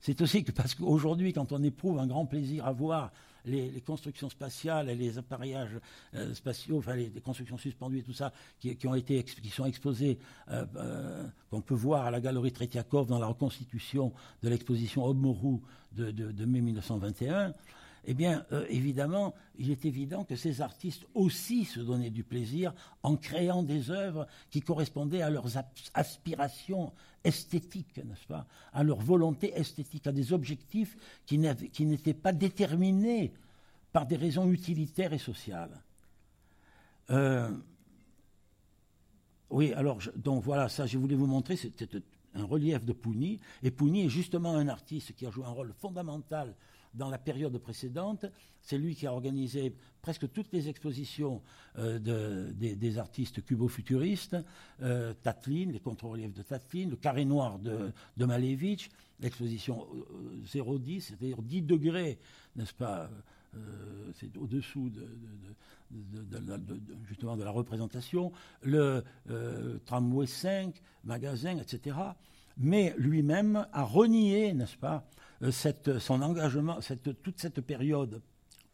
C'est aussi que parce qu'aujourd'hui, quand on éprouve un grand plaisir à voir les, constructions spatiales et les appareillages euh, spatiaux, enfin les, constructions suspendues et tout ça, qui, sont exposées, euh, euh, qu'on peut voir à la galerie Tretiakov dans la reconstitution de l'exposition Obmorou de, de, mai 1921, eh bien, évidemment, il est évident que ces artistes aussi se donnaient du plaisir en créant des œuvres qui correspondaient à leurs aspirations esthétiques, n'est-ce pas, à leur volonté esthétique, à des objectifs qui n'étaient pas déterminés par des raisons utilitaires et sociales. Euh, oui, alors, donc voilà, ça, je voulais vous montrer, c'était un relief de Pougny, et Pougny est justement un artiste qui a joué un rôle fondamental dans la période précédente. C'est lui qui a organisé presque toutes les expositions euh, des, artistes cubo-futuristes, euh, Tatlin, les contre-reliefs de Tatlin, le carré noir de, Malevich, l'exposition 010, euh, c'est-à-dire 10 degrés, n'est-ce pas c'est au-dessous de, justement de la représentation, le tramway 5, magasin, etc. Mais lui-même a renié, n'est-ce pas, euh, son engagement, toute cette période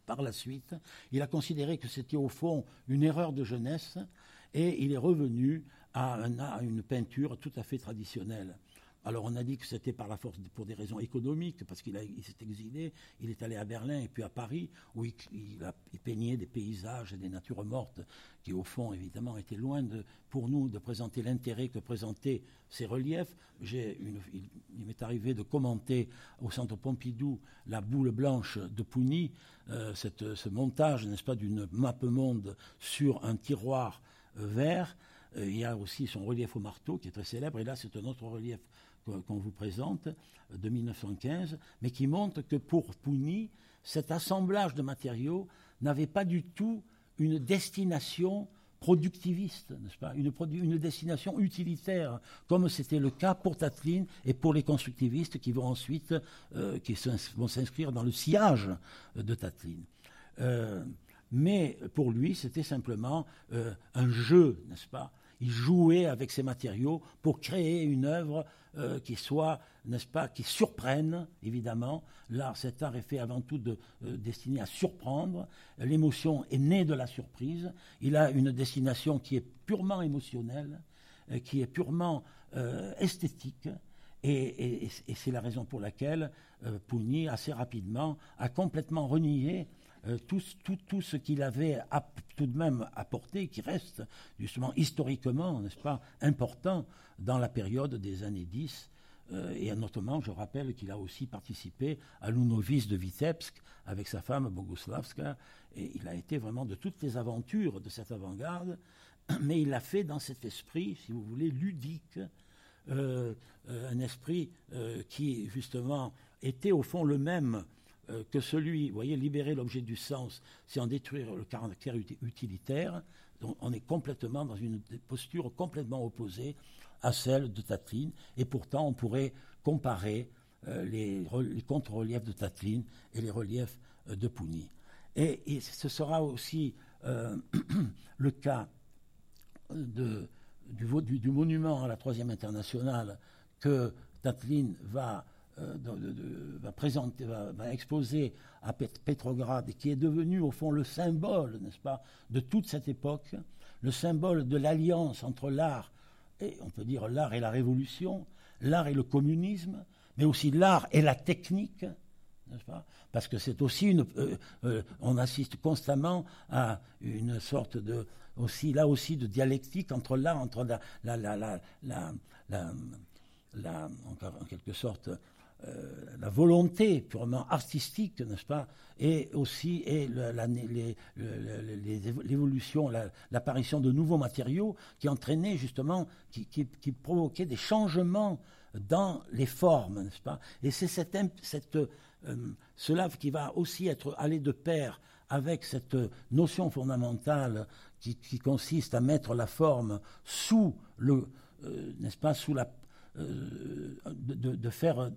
par la suite, il a considéré que c'était au fond une erreur de jeunesse et il est revenu à une peinture tout à fait traditionnelle. Alors on a dit que c'était par la force, pour des raisons économiques, parce qu'il s'est exilé, il est allé à Berlin et puis à Paris, où il, peignait des paysages et des natures mortes, qui au fond, évidemment, étaient loin de, pour nous de présenter l'intérêt que présentaient ces reliefs. il, m'est arrivé de commenter au centre Pompidou la boule blanche de Pougny, euh, ce montage, n'est-ce pas, d'une map monde sur un tiroir euh, vert. Euh, il y a aussi son relief au marteau qui est très célèbre, et là c'est un autre relief qu'on vous présente, de 1915, mais qui montre que pour Pougny, cet assemblage de matériaux n'avait pas du tout une destination productiviste, n'est-ce pas? Une, une, destination utilitaire, comme c'était le cas pour Tatlin et pour les constructivistes qui vont ensuite euh, s'inscrire dans le sillage de Tatlin. Euh, mais pour lui, c'était simplement euh, un jeu, n'est-ce pas? Il jouait avec ces matériaux pour créer une œuvre euh, qui soit, n'est-ce pas, qui surprenne, évidemment. L'art, cet art est fait avant tout de, euh, destiné à surprendre. L'émotion est née de la surprise. Il a une destination qui est purement émotionnelle, euh, qui est purement esthétique. Et, c'est la raison pour laquelle Pougny, assez rapidement, a complètement renié tout, tout, ce qu'il avait tout de même apporté, qui reste justement historiquement, n'est-ce pas, important dans la période des années 10. Euh, et notamment, je rappelle qu'il a aussi participé à l'Unovis de Vitebsk avec sa femme Boguslavska. Et il a été vraiment de toutes les aventures de cette avant-garde, [clears throat] mais il l'a fait dans cet esprit, si vous voulez, ludique, euh, euh, un esprit qui, justement, était au fond le même que celui, vous voyez, libérer l'objet du sens, c'est en détruire le caractère utilitaire. Donc on est complètement dans une posture complètement opposée à celle de Tatlin, et pourtant on pourrait comparer euh, les, contre-reliefs de Tatlin et les reliefs euh, de Pougny. Et, ce sera aussi euh, [clears throat] le cas du, monument à la Troisième Internationale que Tatlin va, va, présenter, va, exposer à Petrograd et qui est devenu au fond le symbole, n'est-ce pas, de toute cette époque, le symbole de l'alliance entre l'art et on peut dire l'art et la révolution, l'art et le communisme, mais aussi l'art et la technique, pas Parce que c'est aussi une. on assiste constamment à une sorte de. Aussi, là aussi, de dialectique entre là, entre la, la, la, la, la en quelque sorte, euh, la volonté purement artistique, n'est-ce pas, et aussi et l'évolution, l'apparition de nouveaux matériaux qui entraînaient justement, qui, qui, provoquaient des changements dans les formes, n'est-ce pas. Et c'est cette, euh, cela qui va aussi être aller de pair avec cette notion fondamentale qui, consiste à mettre la forme sous le, euh, n'est-ce pas, sous la euh, de, faire euh,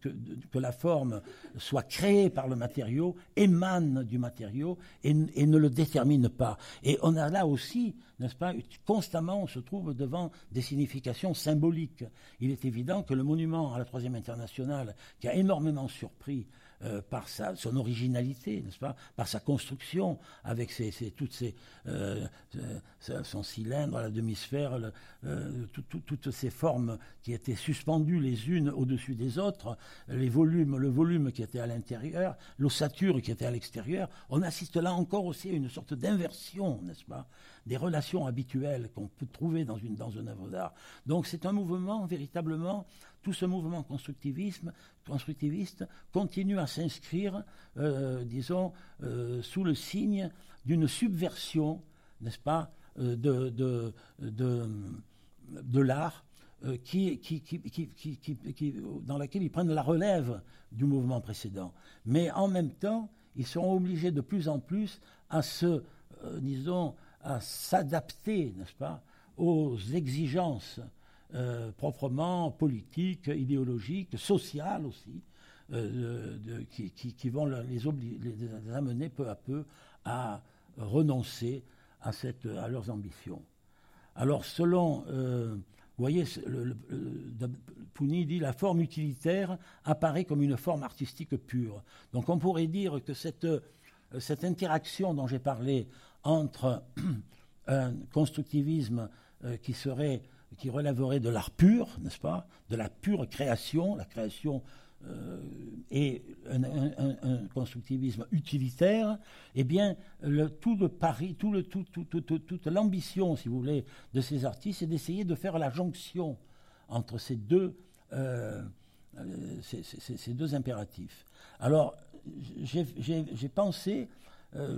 que, la forme soit créée par le matériau, émane du matériau et, ne le détermine pas. Et on a là aussi, n'est-ce pas, constamment on se trouve devant des significations symboliques. Il est évident que le monument à la Troisième Internationale, qui a énormément surpris euh, par sa, son originalité, n'est-ce pas, par sa construction, avec ses, toutes ses, euh, son cylindre, la demi-sphère, euh, toutes ces formes qui étaient suspendues les unes au-dessus des autres, les volumes, le volume qui était à l'intérieur, l'ossature qui était à l'extérieur. On assiste là encore aussi à une sorte d'inversion, n'est-ce pas, des relations habituelles qu'on peut trouver dans, une, dans une œuvre d'art. Donc c'est un mouvement véritablement tout ce mouvement constructivisme, constructiviste continue à s'inscrire, euh, disons, euh, sous le signe d'une subversion, n'est-ce pas, euh, de, de, de, l'art qui, qui, qui, dans laquelle ils prennent la relève du mouvement précédent. Mais en même temps, ils seront obligés de plus en plus à se, disons, à s'adapter, n'est-ce pas, aux exigences euh, proprement politiques, idéologiques, sociales aussi, euh, qui, vont les, amener peu à peu à renoncer à, cette, à leurs ambitions. Alors, selon, euh, vous voyez, le, Pouni dit la forme utilitaire apparaît comme une forme artistique pure. Donc, on pourrait dire que cette, cette interaction dont j'ai parlé entre [clears throat] un constructivisme qui serait qui relèverait de l'art pur, n'est-ce pas, de la pure création, la création euh, et un, constructivisme utilitaire, eh bien, tout le pari, tout le, tout, toute l'ambition, si vous voulez, de ces artistes, c'est d'essayer de faire la jonction entre ces deux, euh, deux impératifs. Alors, j'ai pensé euh,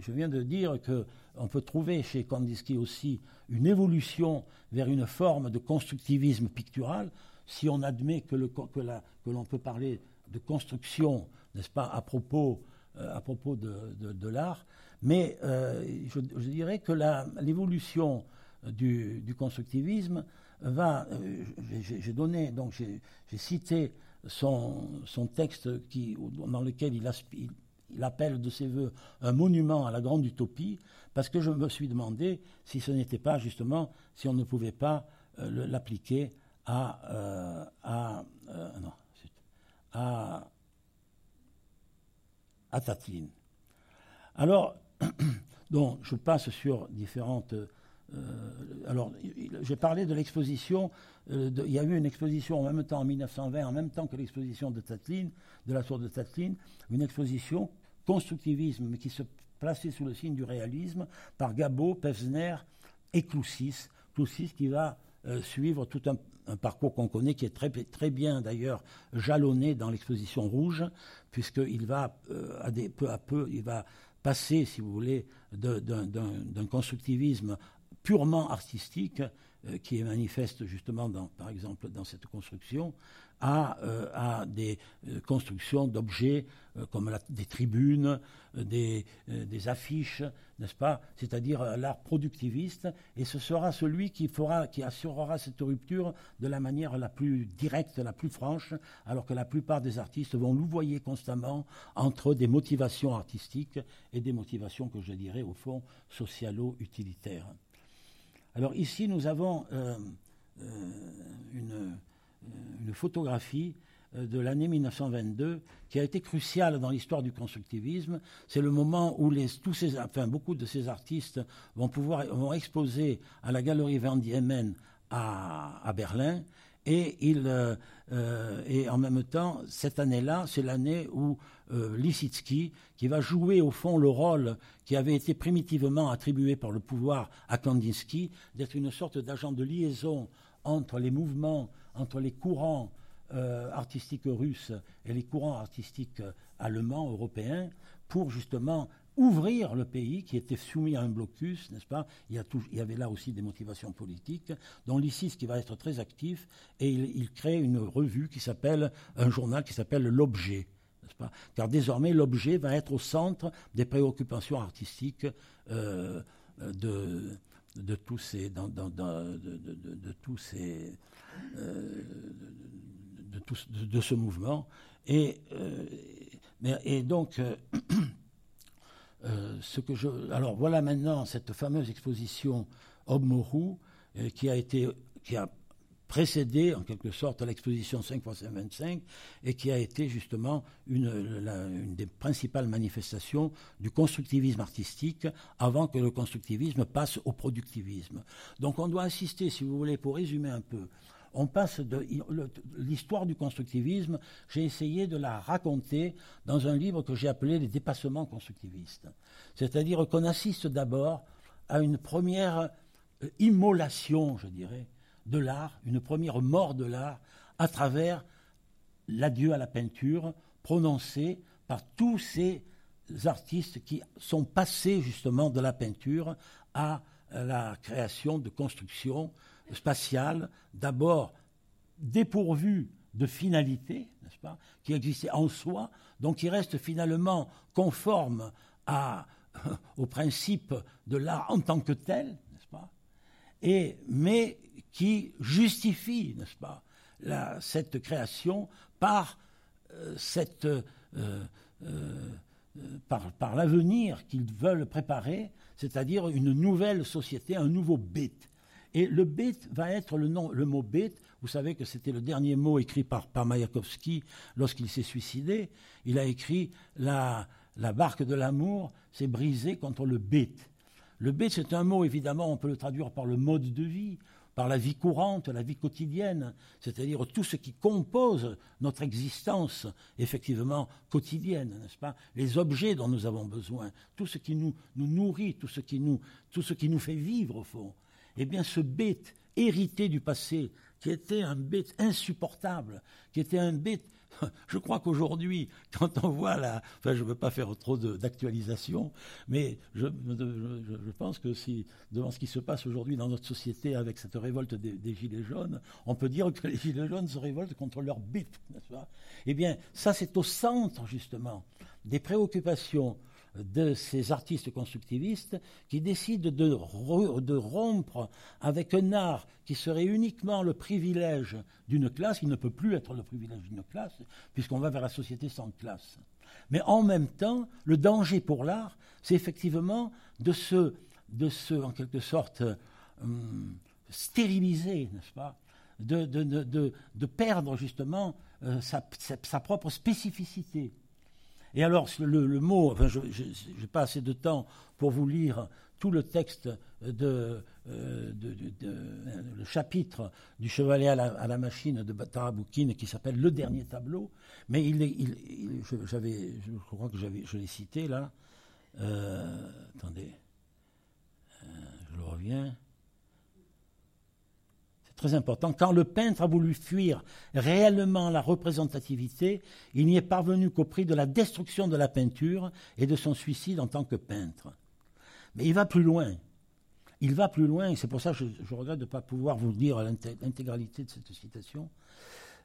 je, viens de dire qu'on peut trouver chez Kandinsky aussi une évolution vers une forme de constructivisme pictural, si on admet que, l'on peut parler de construction, n'est-ce pas, à propos, euh, de, l'art. Mais euh, je, dirais que l'évolution du, constructivisme va. j'ai donné, donc j'ai cité son, texte dans lequel il, aspire, il appelle de ses voeux un monument à la grande utopie, parce que je me suis demandé si ce n'était pas justement, si on ne pouvait pas euh, l'appliquer à, euh, à, euh, non, à, à Tatlin. Alors, [clears throat] je passe sur différentes. alors, j'ai parlé de l'exposition. il y a eu une exposition en même temps en 1920, en même temps que l'exposition de Tatlin, de la tour de Tatlin, une exposition constructivisme, qui se plaçait sous le signe du réalisme, par Gabot, Pevsner et Cloussis. Cloussis qui va euh, suivre tout un, parcours qu'on connaît, qui est très, bien d'ailleurs jalonné dans l'exposition rouge, puisqu'il va euh, peu à peu, il va passer, si vous voulez, d'un constructivisme purement artistique, euh, qui est manifeste justement, par exemple, dans cette construction, à, euh, des euh, constructions d'objets euh, comme des tribunes, des, des affiches, n'est-ce pas? C'est-à-dire l'art productiviste, et ce sera celui qui, fera, qui assurera cette rupture de la manière la plus directe, la plus franche, alors que la plupart des artistes vont louvoyer constamment entre des motivations artistiques et des motivations que je dirais au fond socialo-utilitaires. Alors ici, nous avons une une photographie euh, de l'année 1922 qui a été cruciale dans l'histoire du constructivisme. C'est le moment où tous ces, enfin, beaucoup de ces artistes vont pouvoir vont exposer à la galerie Van Diemen à, Berlin Et, il, et en même temps, cette année-là, c'est l'année où Lissitsky, qui va jouer au fond le rôle qui avait été primitivement attribué par le pouvoir à Kandinsky, d'être une sorte d'agent de liaison entre les mouvements, entre les courants artistiques russes et les courants artistiques allemands, européens, pour justement ouvrir le pays qui était soumis à un blocus, n'est-ce pas? Il y, avait là aussi des motivations politiques, dont l'ISIS qui va être très actif, et il, crée une revue qui s'appelle, un journal qui s'appelle L'Objet, pas? Car désormais, l'objet va être au centre des préoccupations artistiques euh, de, de tous ces, de, tous ces, euh, de, de, ce mouvement. Et, euh, et donc, [clears throat] Euh, ce que je, alors voilà maintenant cette fameuse exposition Obmoru euh, qui a été qui a précédé en quelque sorte l'exposition 5 x 25 et qui a été justement une, des principales manifestations du constructivisme artistique avant que le constructivisme passe au productivisme. Donc on doit assister, si vous voulez, pour résumer un peu, on passe l'histoire du constructivisme, j'ai essayé de la raconter dans un livre que j'ai appelé Les dépassements constructivistes. C'est-à-dire qu'on assiste d'abord à une première euh, immolation, je dirais, de l'art, une première mort de l'art à travers l'adieu à la peinture prononcé par tous ces artistes qui sont passés justement de la peinture à la création de constructions spatiale, d'abord dépourvue de finalité, n'est-ce pas, qui existait en soi, donc qui reste finalement conforme à, [laughs] au principe de l'art en tant que tel, et, mais qui justifie, n'est-ce pas, cette création par euh, cette euh, euh, par l'avenir qu'ils veulent préparer, c'est-à-dire une nouvelle société, un nouveau bête. Et le bête va être le, nom, le mot bête. Vous savez que c'était le dernier mot écrit par, par Mayakovsky lorsqu'il s'est suicidé. Il a écrit la, la barque de l'amour s'est brisée contre le bête. Le bête, c'est un mot, évidemment, on peut le traduire par le mode de vie, par la vie courante, la vie quotidienne, c'est-à-dire tout ce qui compose notre existence, effectivement, quotidienne, n'est-ce pas? Les objets dont nous avons besoin, tout ce qui nous, nous nourrit, tout ce qui nous, tout ce qui nous fait vivre, au fond. Eh bien ce bête hérité du passé, qui était un bête insupportable, qui était un bête [laughs] je crois qu'aujourd'hui, quand on voit la. Enfin, je ne veux pas faire trop d'actualisation, mais je, pense que si, devant ce qui se passe aujourd'hui dans notre société avec cette révolte des, Gilets jaunes, on peut dire que les Gilets jaunes se révoltent contre leur pas? Eh bien, ça, c'est au centre, justement, des préoccupations de ces artistes constructivistes qui décident de, rompre avec un art qui serait uniquement le privilège d'une classe, il ne peut plus être le privilège d'une classe, puisqu'on va vers la société sans classe. Mais en même temps, le danger pour l'art, c'est effectivement de se, de se, en quelque sorte, hum, stériliser, n'est-ce pas? De, de, perdre justement euh, sa propre spécificité. Et alors, le, mot, enfin, je n'ai pas assez de temps pour vous lire tout le texte de, euh, le chapitre du Chevalier à la, machine de Taraboukine qui s'appelle Le dernier tableau, mais il, il, je crois que je l'ai cité là. Euh, attendez, euh, je reviens très important, quand le peintre a voulu fuir réellement la représentativité, il n'y est parvenu qu'au prix de la destruction de la peinture et de son suicide en tant que peintre. Mais il va plus loin. Il va plus loin, et c'est pour ça que je, regrette de ne pas pouvoir vous dire l'intégralité de cette citation.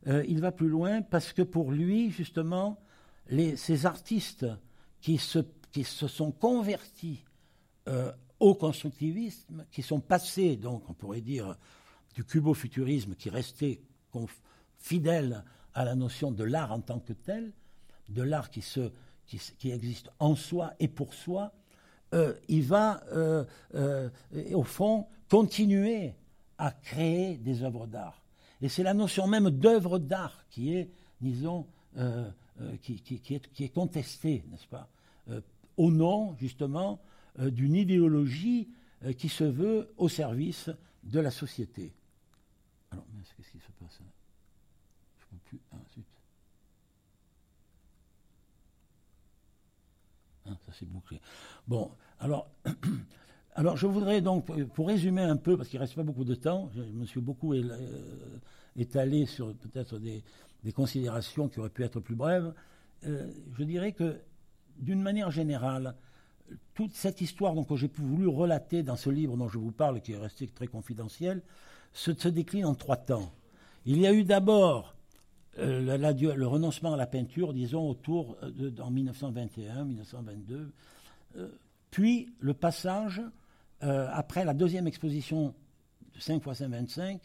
Euh, il va plus loin parce que pour lui, justement, ces artistes qui se, qui se sont convertis euh, au constructivisme, qui sont passés, donc on pourrait dire, du cubo-futurisme qui restait fidèle à la notion de l'art en tant que tel, de l'art qui, existe en soi et pour soi, euh, il va, euh, euh, au fond, continuer à créer des œuvres d'art. Et c'est la notion même d'œuvre d'art qui est, disons, qui, est, contestée, n'est-ce pas, au nom, justement, d'une idéologie qui se veut au service de la société. Alors, qu'est-ce qui se passe c'est bouclé. Bon, alors, [clears throat] alors je voudrais donc, pour résumer un peu, parce qu'il ne reste pas beaucoup de temps, je me suis beaucoup étalé sur peut-être des, considérations qui auraient pu être plus brèves. je dirais que, d'une manière générale, toute cette histoire donc, que j'ai voulu relater dans ce livre dont je vous parle, qui est resté très confidentiel, se, décline en trois temps. Il y a eu d'abord euh, le renoncement à la peinture, disons, autour de, en 1921, 1922, euh, puis le passage, euh, après la deuxième exposition de 5 x 525,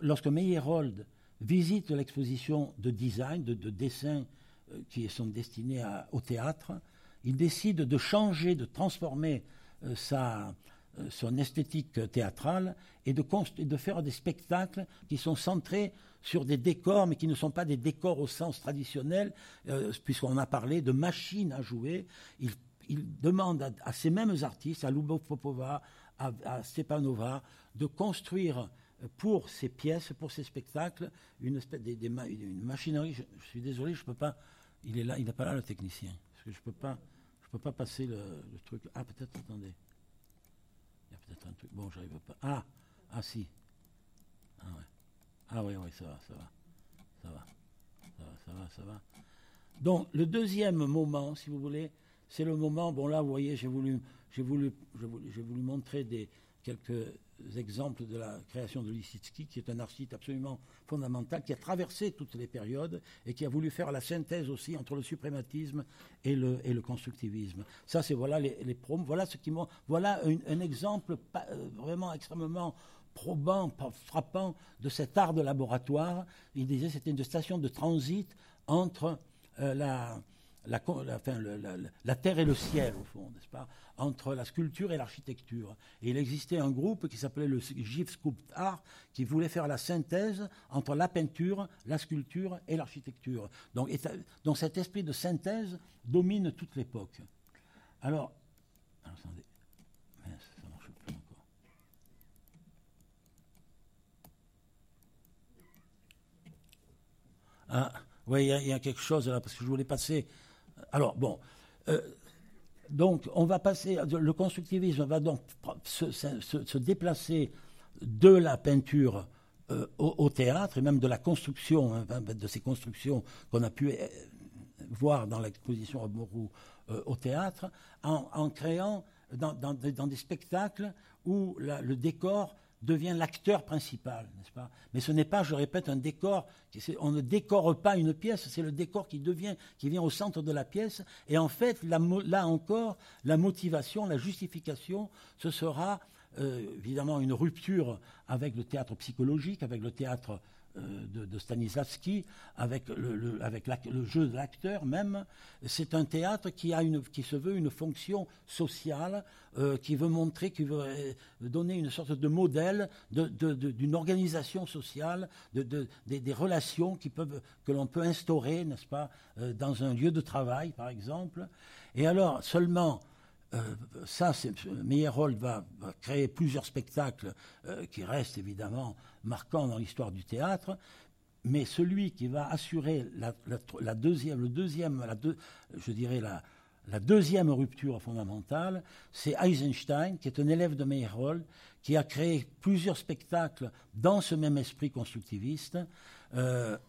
lorsque Meyerhold visite l'exposition de design, de, dessins qui sont destinés au théâtre, il décide de changer, de transformer euh, sa, euh, son esthétique théâtrale et de, de, faire des spectacles qui sont centrés sur des décors, mais qui ne sont pas des décors au sens traditionnel, euh, puisqu'on a parlé de machines à jouer. Il, demande à, ces mêmes artistes, à Lubov Popova, à, Stepanova, de construire pour ces pièces, pour ces spectacles, une espèce machinerie. Je, suis désolé, je peux pas. Il est là, il n'est pas là le technicien, parce que je peux peux pas passer le, truc. Ah, peut-être, attendez. Il y a peut-être un truc. Bon, j'arrive pas. Ah, ah si. Ah oui, oui, ça va, ça va. Ça va. Ça va, ça va. Donc, le deuxième moment, si vous voulez, c'est le moment. Bon, là, vous voyez, j'ai voulu, j'ai voulu, j'ai voulu montrer des, quelques exemples de la création de Lissitsky, qui est un artiste absolument fondamental, qui a traversé toutes les périodes et qui a voulu faire la synthèse aussi entre le suprématisme et le, et le constructivisme. Ça, c'est voilà les, les voilà ce qui voilà un, exemple euh, vraiment extrêmement probant, frappant de cet art de laboratoire. Il disait c'était une station de transit entre euh, la, la, terre et le ciel, au fond, n'est-ce pas, entre la sculpture et l'architecture. Et il existait un groupe qui s'appelait le Art, qui voulait faire la synthèse entre la peinture, la sculpture et l'architecture. Donc, donc, cet esprit de synthèse domine toute l'époque. Alors, attendez, ça marche plus encore. Ah, oui, il y, a quelque chose là, parce que je voulais passer alors, bon. Euh, donc, on va passer. Le constructivisme va donc se, déplacer de la peinture euh, au, théâtre et même de la construction, hein, de ces constructions qu'on a pu euh, voir dans l'exposition à au théâtre, en, créant dans, des spectacles où le décor devient l'acteur principal, n'est-ce pas? Mais ce n'est pas, je répète, un décor. On ne décore pas une pièce, c'est le décor qui devient, qui vient au centre de la pièce. Et en fait, là encore, la motivation, la justification, ce sera euh, évidemment une rupture avec le théâtre psychologique, avec le théâtre euh, de, Stanislavski, avec le, avec le jeu de l'acteur même. C'est un théâtre qui, a une, qui se veut une fonction sociale, euh, qui veut montrer, qui veut euh, donner une sorte de modèle d'une organisation sociale, de, des, relations qui peuvent, que l'on peut instaurer, n'est-ce pas, dans un lieu de travail, par exemple. Et alors, seulement euh, ça, Meyerhold va, va, créer plusieurs spectacles euh, qui restent évidemment marquants dans l'histoire du théâtre, mais celui qui va assurer la, deuxième, le deuxième, je dirais la deuxième rupture fondamentale, c'est Eisenstein, qui est un élève de Meyerhold, qui a créé plusieurs spectacles dans ce même esprit constructiviste. Euh, [clears throat]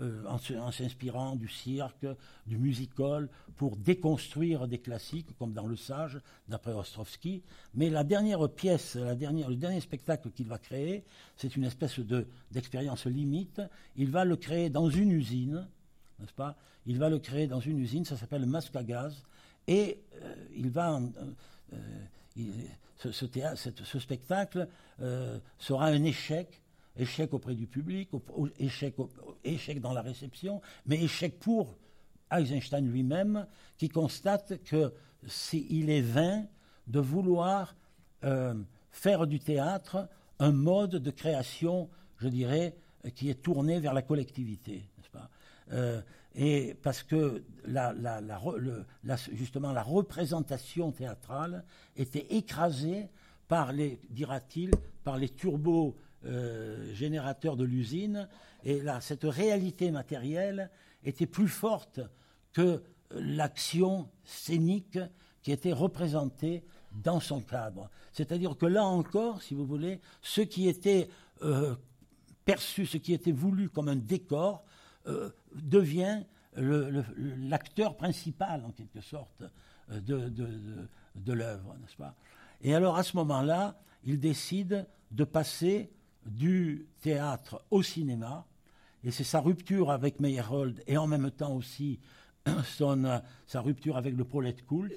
euh, en, s'inspirant du cirque, du musical, pour déconstruire des classiques, comme dans Le Sage, d'après Ostrovsky. Mais la dernière pièce, la dernière, le dernier spectacle qu'il va créer, c'est une espèce de, d'expérience limite. Il va le créer dans une usine, n'est-ce pas? Il va le créer dans une usine, ça s'appelle Masque à gaz, et euh, il va... Euh, ce, ce, spectacle sera un échec échec auprès du public, échec, dans la réception, mais échec pour Eisenstein lui-même, qui constate que il est vain de vouloir euh, faire du théâtre un mode de création, je dirais, qui est tourné vers la collectivité, n'est-ce pas? Euh, Et parce que justement la représentation théâtrale était écrasée par les, dira-t-il, par les turbos euh, générateur de l'usine, et là, cette réalité matérielle était plus forte que l'action scénique qui était représentée dans son cadre. C'est-à-dire que là encore, si vous voulez, ce qui était euh, perçu, ce qui était voulu comme un décor, euh, devient l'acteur principal, en quelque sorte, euh, de, de, l'œuvre, n'est-ce pas? Et alors, à ce moment-là, il décide de passer du théâtre au cinéma, et c'est sa rupture avec Meyerhold, et en même temps aussi [clears throat] son, sa rupture avec le prolet culte,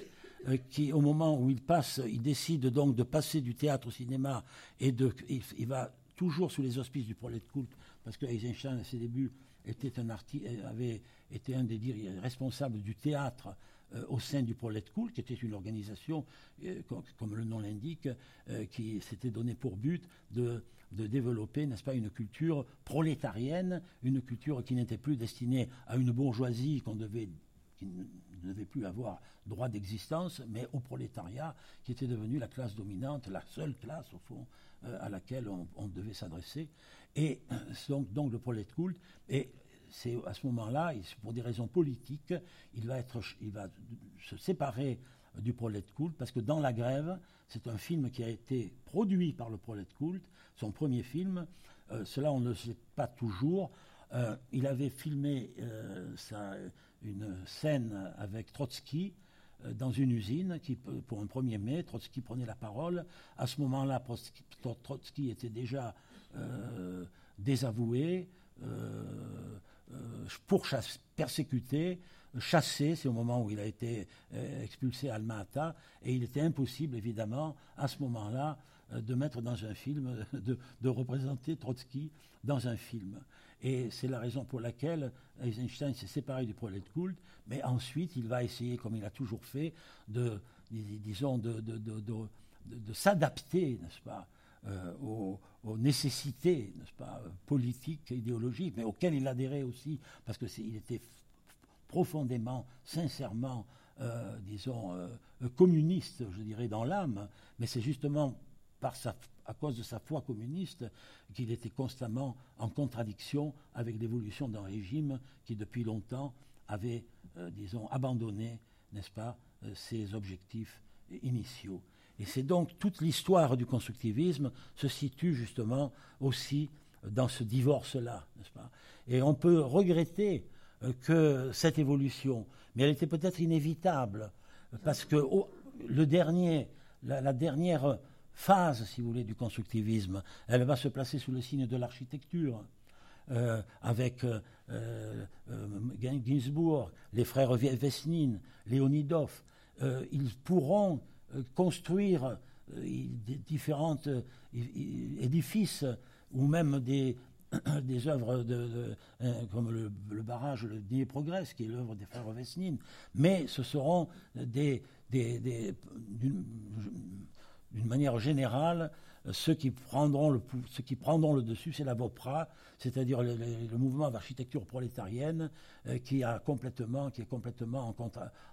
euh, qui, au moment où il passe, il décide donc de passer du théâtre au cinéma, et de, il, va toujours sous les auspices du prolet culte, parce que Eisenstein, à ses débuts, était un avait été un des responsables du théâtre euh, au sein du Prolet Cool, qui était une organisation, euh, comme, le nom l'indique, qui s'était donné pour but de, de développer, n'est-ce pas, une culture prolétarienne, une culture qui n'était plus destinée à une bourgeoisie qu'on qui ne devait plus avoir droit d'existence, mais au prolétariat, qui était devenu la classe dominante, la seule classe, au fond, euh, à laquelle on, devait s'adresser. Et euh, donc, donc le prolet culte, et c'est à ce moment-là, pour des raisons politiques, il va, être, il va se séparer du prolet culte, parce que dans la grève, c'est un film qui a été produit par le prolet culte, son premier film, euh, cela on ne le sait pas toujours, il avait filmé sa, une scène avec Trotsky euh, dans une usine pour un 1er mai, Trotsky prenait la parole. À ce moment-là, Trotsky était déjà euh, désavoué, euh, persécuté, chassé, c'est au moment où il a été expulsé à Alma-Ata, et il était impossible, évidemment, à ce moment-là, de mettre dans un film, de, de représenter Trotsky dans un film. Et c'est la raison pour laquelle Eisenstein s'est séparé du prolet culte, mais ensuite il va essayer, comme il a toujours fait, de, disons, de, s'adapter, n'est-ce pas, euh, aux, nécessités, n'est-ce pas, politiques, idéologiques, mais auxquelles il adhérait aussi, parce qu'il était profondément, sincèrement, euh, disons, euh, communiste, je dirais, dans l'âme, mais c'est justement à cause de sa foi communiste qu'il était constamment en contradiction avec l'évolution d'un régime qui depuis longtemps avait, euh, disons, abandonné, n'est-ce pas, euh, ses objectifs initiaux. Et c'est donc toute l'histoire du constructivisme se situe justement aussi dans ce divorce-là, n'est-ce pas? Et on peut regretter euh, que cette évolution, mais elle était peut-être inévitable, parce que le dernier, la dernière phase, si vous voulez, du constructivisme. Elle va se placer sous le signe de l'architecture. Euh, avec euh, euh, Ginsburg, les frères Vesnine, Léonidov, ils pourront construire différents édifices ou même des, [coughs] des œuvres de, comme le, barrage, le Dnier Progrès, qui est l'œuvre des frères Vesnine, mais ce seront des, des, d'une manière générale, euh, ceux qui prendront le, dessus, c'est la VOPRA, c'est-à-dire le, mouvement d'architecture prolétarienne euh, qui, est complètement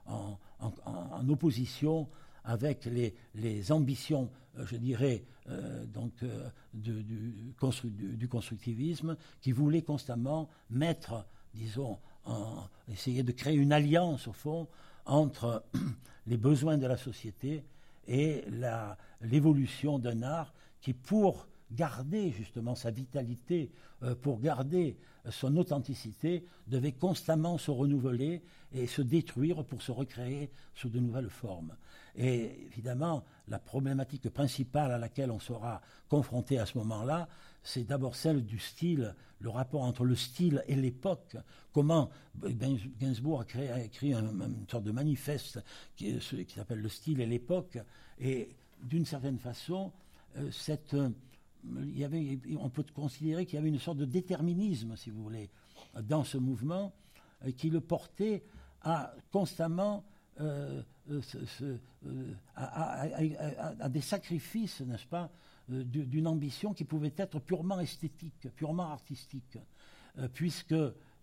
en, opposition avec les, ambitions, euh, je dirais, donc, du, du, constructivisme, qui voulait constamment mettre, disons, essayer de créer une alliance, au fond, entre [clears throat] les besoins de la société et l'évolution d'un art qui, pour garder justement sa vitalité, euh, pour garder son authenticité, devait constamment se renouveler et se détruire pour se recréer sous de nouvelles formes. Et évidemment, la problématique principale à laquelle on sera confronté à ce moment-là, c'est d'abord celle du style, le rapport entre le style et l'époque. Comment Gainsbourg a, écrit une sorte de manifeste qui, qui s'appelle Le style et l'époque, et d'une certaine façon, euh, cette, euh, on peut considérer qu'il y avait une sorte de déterminisme, si vous voulez, dans ce mouvement, euh, qui le portait à constamment à, des sacrifices, n'est-ce pas, d'une ambition qui pouvait être purement esthétique, purement artistique, puisque,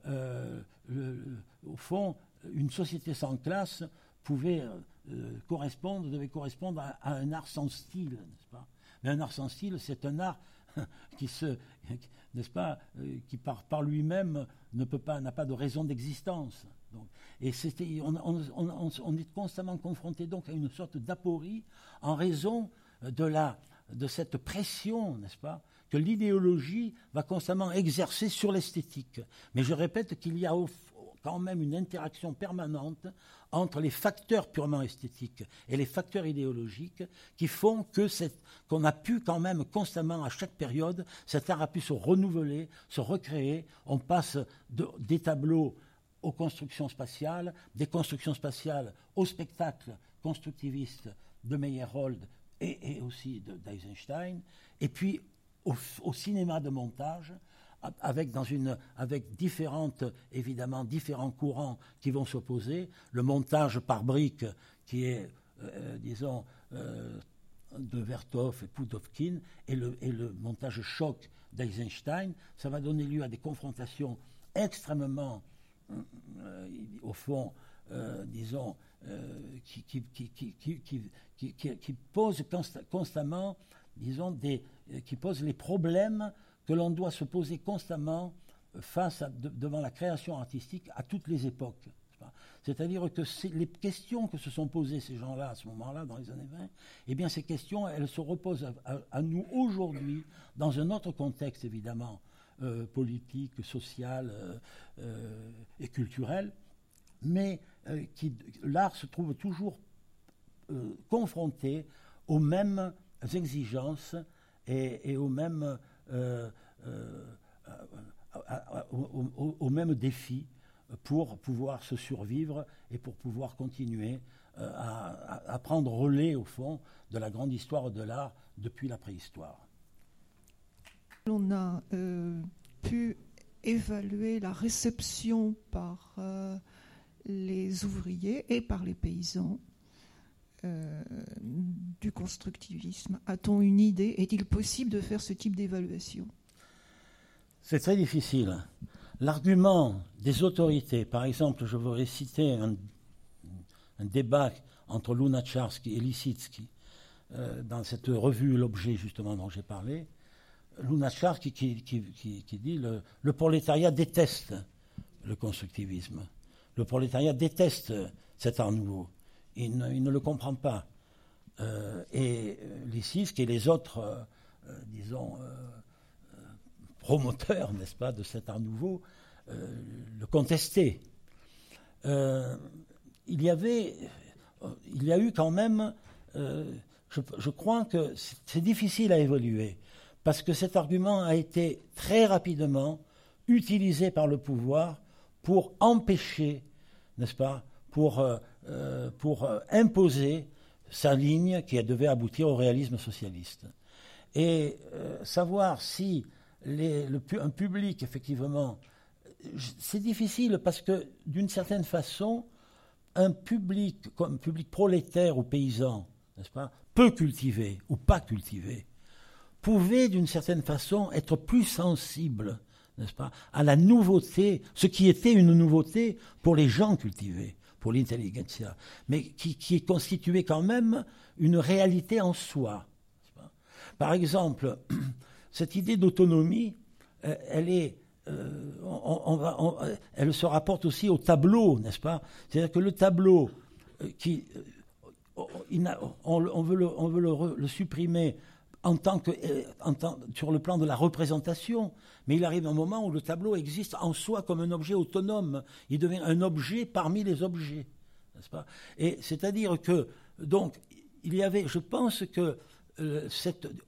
au fond, une société sans classe pouvait euh, correspondre, devait correspondre à, un art sans style, n'est-ce pas un art sans c'est un art [laughs] qui se, [laughs] n'est-ce pas, euh, qui par, lui-même ne peut pas, n'a pas de raison d'existence. et on, est constamment confronté donc à une sorte d'aporie en raison de cette pression, n'est-ce pas, que l'idéologie va constamment exercer sur l'esthétique. Mais je répète qu'il y a quand même une interaction permanente entre les facteurs purement esthétiques et les facteurs idéologiques qui font que qu'on a pu quand même constamment à chaque période, cet art a pu se renouveler, se recréer. On passe des tableaux aux constructions spatiales, des constructions spatiales au spectacle constructiviste de Meyerhold et, et aussi d'Eisenstein, et puis au, cinéma de montage, avec, dans une, avec différentes, évidemment, différents courants qui vont s'opposer. Le montage par briques, qui est, euh, disons, euh, de Vertov et Pudovkin, et le, et le montage choc d'Eisenstein, ça va donner lieu à des confrontations extrêmement, euh, au fond, disons, qui, qui, qui, qui, posent constamment, disons, des, qui posent les problèmes que l'on doit se poser constamment face devant la création artistique à toutes les époques. C'est-à-dire que les questions que se sont posées ces gens-là à ce moment-là, dans les années 20, eh bien ces questions, elles se reposent à, nous aujourd'hui, dans un autre contexte évidemment, euh, politique, social euh, euh, et culturel, mais l'art se trouve toujours confronté aux mêmes exigences et, aux mêmes euh, euh, au, même défi pour pouvoir se survivre et pour pouvoir continuer euh, à, prendre relais, au fond, de la grande histoire de l'art depuis la préhistoire. On a pu évaluer la réception par les ouvriers et par les paysans euh, du constructivisme A-t-on une idée? Est-il possible de faire ce type d'évaluation? C'est très difficile. L'argument des autorités, par exemple, je voudrais citer un, débat entre Lunacharsky et Lissitsky euh, dans cette revue L'objet, justement, dont j'ai parlé. Lunacharsky qui, dit le, le prolétariat déteste le constructivisme. Le prolétariat déteste cet art nouveau il ne, le comprend pas. Euh, et euh, qui est les autres, euh, disons, promoteurs, [laughs] n'est-ce pas, de cet art nouveau, le contestaient. il y avait, il y a eu quand même, je, crois que c'est difficile à évoluer, parce que cet argument a été très rapidement utilisé par le pouvoir pour empêcher, n'est-ce pas, pour euh, pour euh, imposer sa ligne qui devait aboutir au réalisme socialiste. Et euh, savoir si un public, effectivement, c'est difficile parce que d'une certaine façon, un public comme public prolétaire ou paysan, n'est-ce pas, peu cultivé ou pas cultivé, pouvait d'une certaine façon être plus sensible, n'est-ce pas, à la nouveauté, ce qui était une nouveauté pour les gens cultivés pour l'intelligentsia, mais qui, qui, est constitué quand même une réalité en soi. Par exemple, [clears throat] cette idée d'autonomie, euh, euh, elle se rapporte aussi au tableau, n'est-ce pas? C'est-à-dire que le tableau, euh, qui, on, veut, le, supprimer en tant que, tant, sur le plan de la représentation, mais il arrive un moment où le tableau existe en soi comme un objet autonome. Il devient un objet parmi les objets. N'est-ce pas? Et c'est-à-dire que, donc, il y avait, je pense que, euh,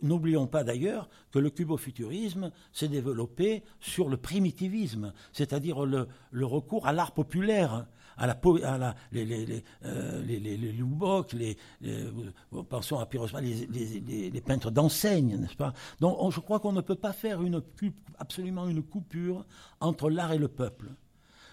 n'oublions pas d'ailleurs que le cubofuturisme s'est développé sur le primitivisme, c'est-à-dire le recours à l'art populaire à la, à la les, les, les, euh, les, les, les les, pensons à les, les, peintres d'enseigne, n'est-ce pas? Donc je crois qu'on ne peut pas faire une, absolument une coupure entre l'art et le peuple.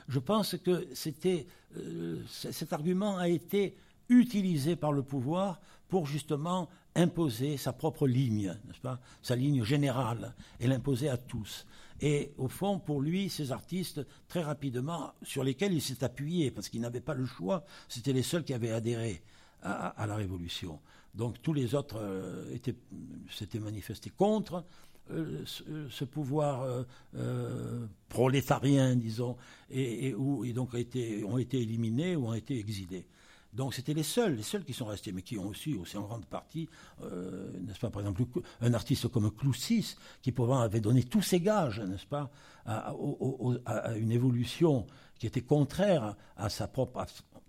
Je pense que c'était, euh, cet argument a été utilisé par le pouvoir pour justement imposer sa propre ligne, n'est-ce pas? Sa ligne générale, et l'imposer à tous. Et au fond, pour lui, ces artistes, très rapidement, sur lesquels il s'est appuyé, parce qu'il n'avait pas le choix, c'était les seuls qui avaient adhéré à, la Révolution. Donc tous les autres euh, s'étaient manifestés contre. ce, pouvoir prolétarien, disons, et, donc ont été éliminés ou ont été exilés. Donc c'était les seuls, les seuls qui sont restés, mais qui ont aussi, en grande partie, euh, n'est-ce pas, par exemple, un artiste comme Cloussis, qui pourtant avait donné tous ses gages, n'est-ce pas, à, une évolution qui était contraire à sa propre,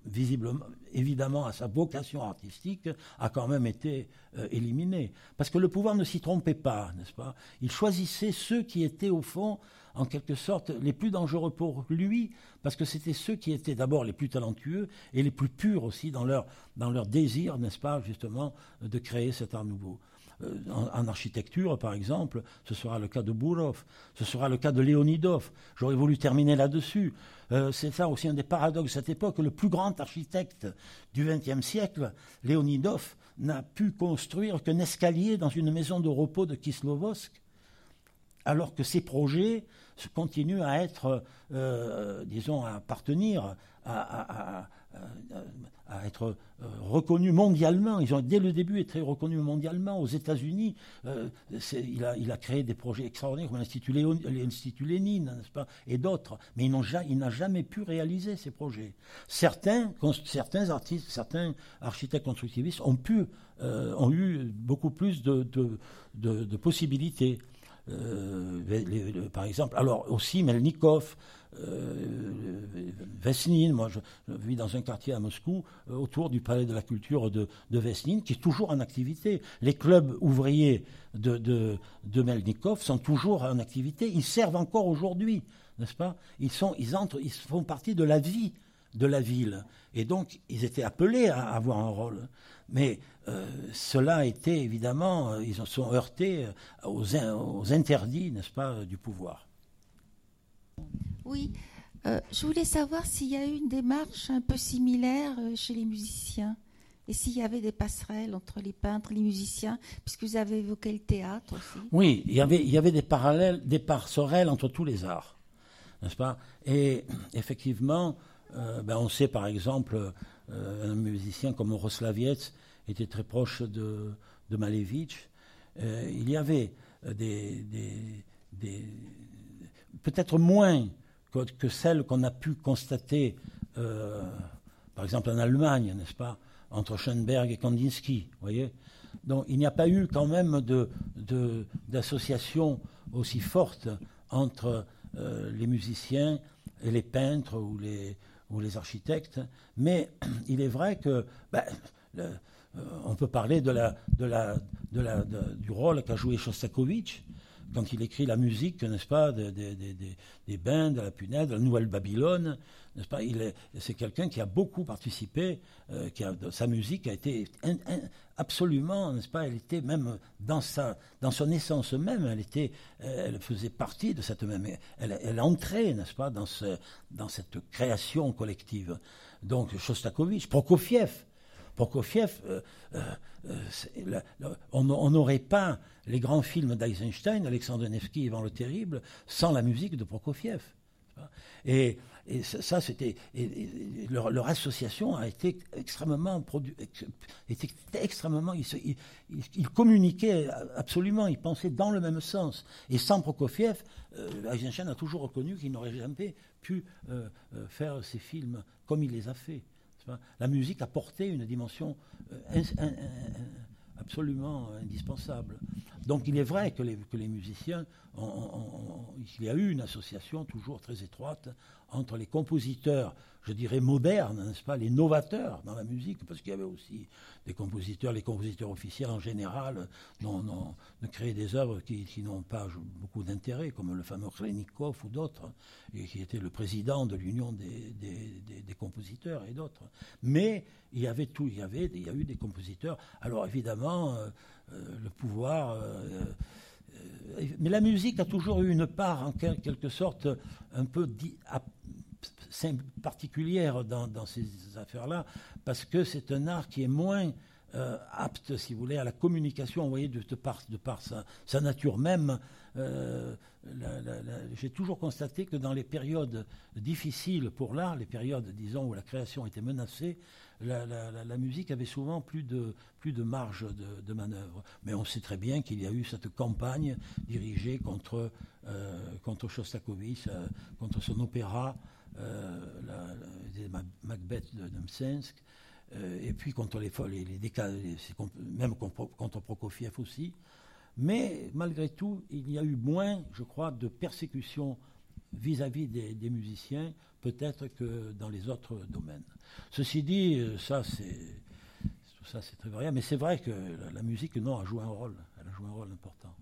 visiblement, évidemment, à sa vocation artistique, a quand même été euh, éliminé. Parce que le pouvoir ne s'y trompait pas, n'est-ce pas Il choisissait ceux qui étaient, au fond, en quelque sorte, les plus dangereux pour lui, parce que c'était ceux qui étaient d'abord les plus talentueux et les plus purs aussi dans leur, dans leur désir, n'est-ce pas, justement, de créer cet art nouveau. Euh, en, architecture, par exemple, ce sera le cas de Bourov, ce sera le cas de Léonidov. J'aurais voulu terminer là-dessus. Euh, c'est ça aussi un des paradoxes de cette époque. Le plus grand architecte du XXe siècle, Léonidov, n'a pu construire qu'un escalier dans une maison de repos de Kislovodsk, alors que ses projets continuent à être, euh, disons, à appartenir à, être euh, reconnus mondialement. Ils ont dès le début été reconnus mondialement. Aux États-Unis, euh, il, a, créé des projets extraordinaires comme l'Institut, Lénine, n'est-ce pas, et d'autres. Mais il n'a jamais pu réaliser ces projets. Certains, artistes, certains architectes constructivistes ont pu, eu beaucoup plus de possibilités. Euh, par exemple, alors aussi Melnikov, euh, Vesnine, moi je, vis dans un quartier à Moscou, euh, autour du palais de la culture de, de, Vesnine, qui est toujours en activité. Les clubs ouvriers de, de, Melnikov sont toujours en activité, ils servent encore aujourd'hui, n'est-ce pas? Ils, sont, ils, entrent, ils font partie de la vie de la ville. Et donc, ils étaient appelés à avoir un rôle. Mais euh, cela a été évidemment, euh, ils en sont heurtés euh, aux, interdits, n'est-ce pas, du pouvoir. Oui, je voulais savoir s'il y a eu une démarche un peu similaire chez les musiciens. Et s'il y avait des passerelles entre les peintres les musiciens, puisque vous avez évoqué le théâtre aussi. Oui, il y avait, il y avait des parallèles, des passerelles entre tous les arts, n'est-ce pas? Et effectivement, ben on sait par exemple un musicien comme Roslavietz était très proche de, de Malevich. Euh, il y avait euh, des, des, peut-être moins que, que celles qu'on a pu constater, euh, par exemple en Allemagne, n'est-ce pas, entre Schoenberg et Kandinsky, voyez. Donc il n'y a pas eu quand même de, d'association aussi forte entre les musiciens et les peintres ou les, ou les architectes, mais [clears throat] il est vrai que ben, on peut parler de la, du rôle qu'a joué Shostakovich. Quand il écrit la musique, n'est-ce pas, des, des, des, bains, de la punaise, de la Nouvelle Babylone, n'est-ce pas? C'est quelqu'un qui a beaucoup participé, euh, qui a, sa musique a été absolument, n'est-ce pas? Elle était même dans sa, dans son essence même, elle était, elle faisait partie de cette même, elle, elle entrait, n'est-ce pas, dans ce, dans cette création collective. Donc Shostakovich, Prokofiev, Prokofiev, euh, euh, euh, on n'aurait pas les grands films d'Eisenstein, Alexandre Nevsky, Ivan le Terrible, sans la musique de Prokofiev. Et, ça, c'était leur, association a été extrêmement était extrêmement ils, il, communiquaient absolument, ils pensaient dans le même sens. Et sans Prokofiev, Eisenstein a toujours reconnu qu'il n'aurait jamais pu faire ces films comme il les a fait. La musique a porté une dimension euh, absolument indispensable. Donc il est vrai que les, que les musiciens, il y a eu une association toujours très étroite entre les compositeurs, je dirais modernes, n'est-ce pas, les novateurs dans la musique, parce qu'il y avait aussi des compositeurs, les compositeurs officiels en général, non, ne créaient des œuvres qui, n'ont pas beaucoup d'intérêt, comme le fameux Khrenikov ou d'autres, qui était le président de l'Union des, des, compositeurs et d'autres. Mais il y avait tout, il y avait, il y a eu des compositeurs. Alors évidemment, euh, euh, le pouvoir. Euh, mais la musique a toujours eu une part, en quelque sorte, un peu particulière dans, ces affaires-là, parce que c'est un art qui est moins euh, apte, si vous voulez, à la communication, vous voyez, de, par, de par sa, nature même. Euh, j'ai toujours constaté que dans les périodes difficiles pour l'art, les périodes, disons, où la création était menacée, la, musique avait souvent plus de, plus de marge de, manœuvre. Mais on sait très bien qu'il y a eu cette campagne dirigée contre, euh, contre Shostakovich, contre son opéra, Macbeth de, de euh, et puis contre les, les, les, même contre Prokofiev aussi. Mais malgré tout, il y a eu moins, je crois, de persécutions vis-à-vis des, musiciens, peut-être que dans les autres domaines. Ceci dit, euh, ça c'est tout ça c'est très variable, mais c'est vrai que la, la musique non a joué un rôle, elle a joué un rôle important.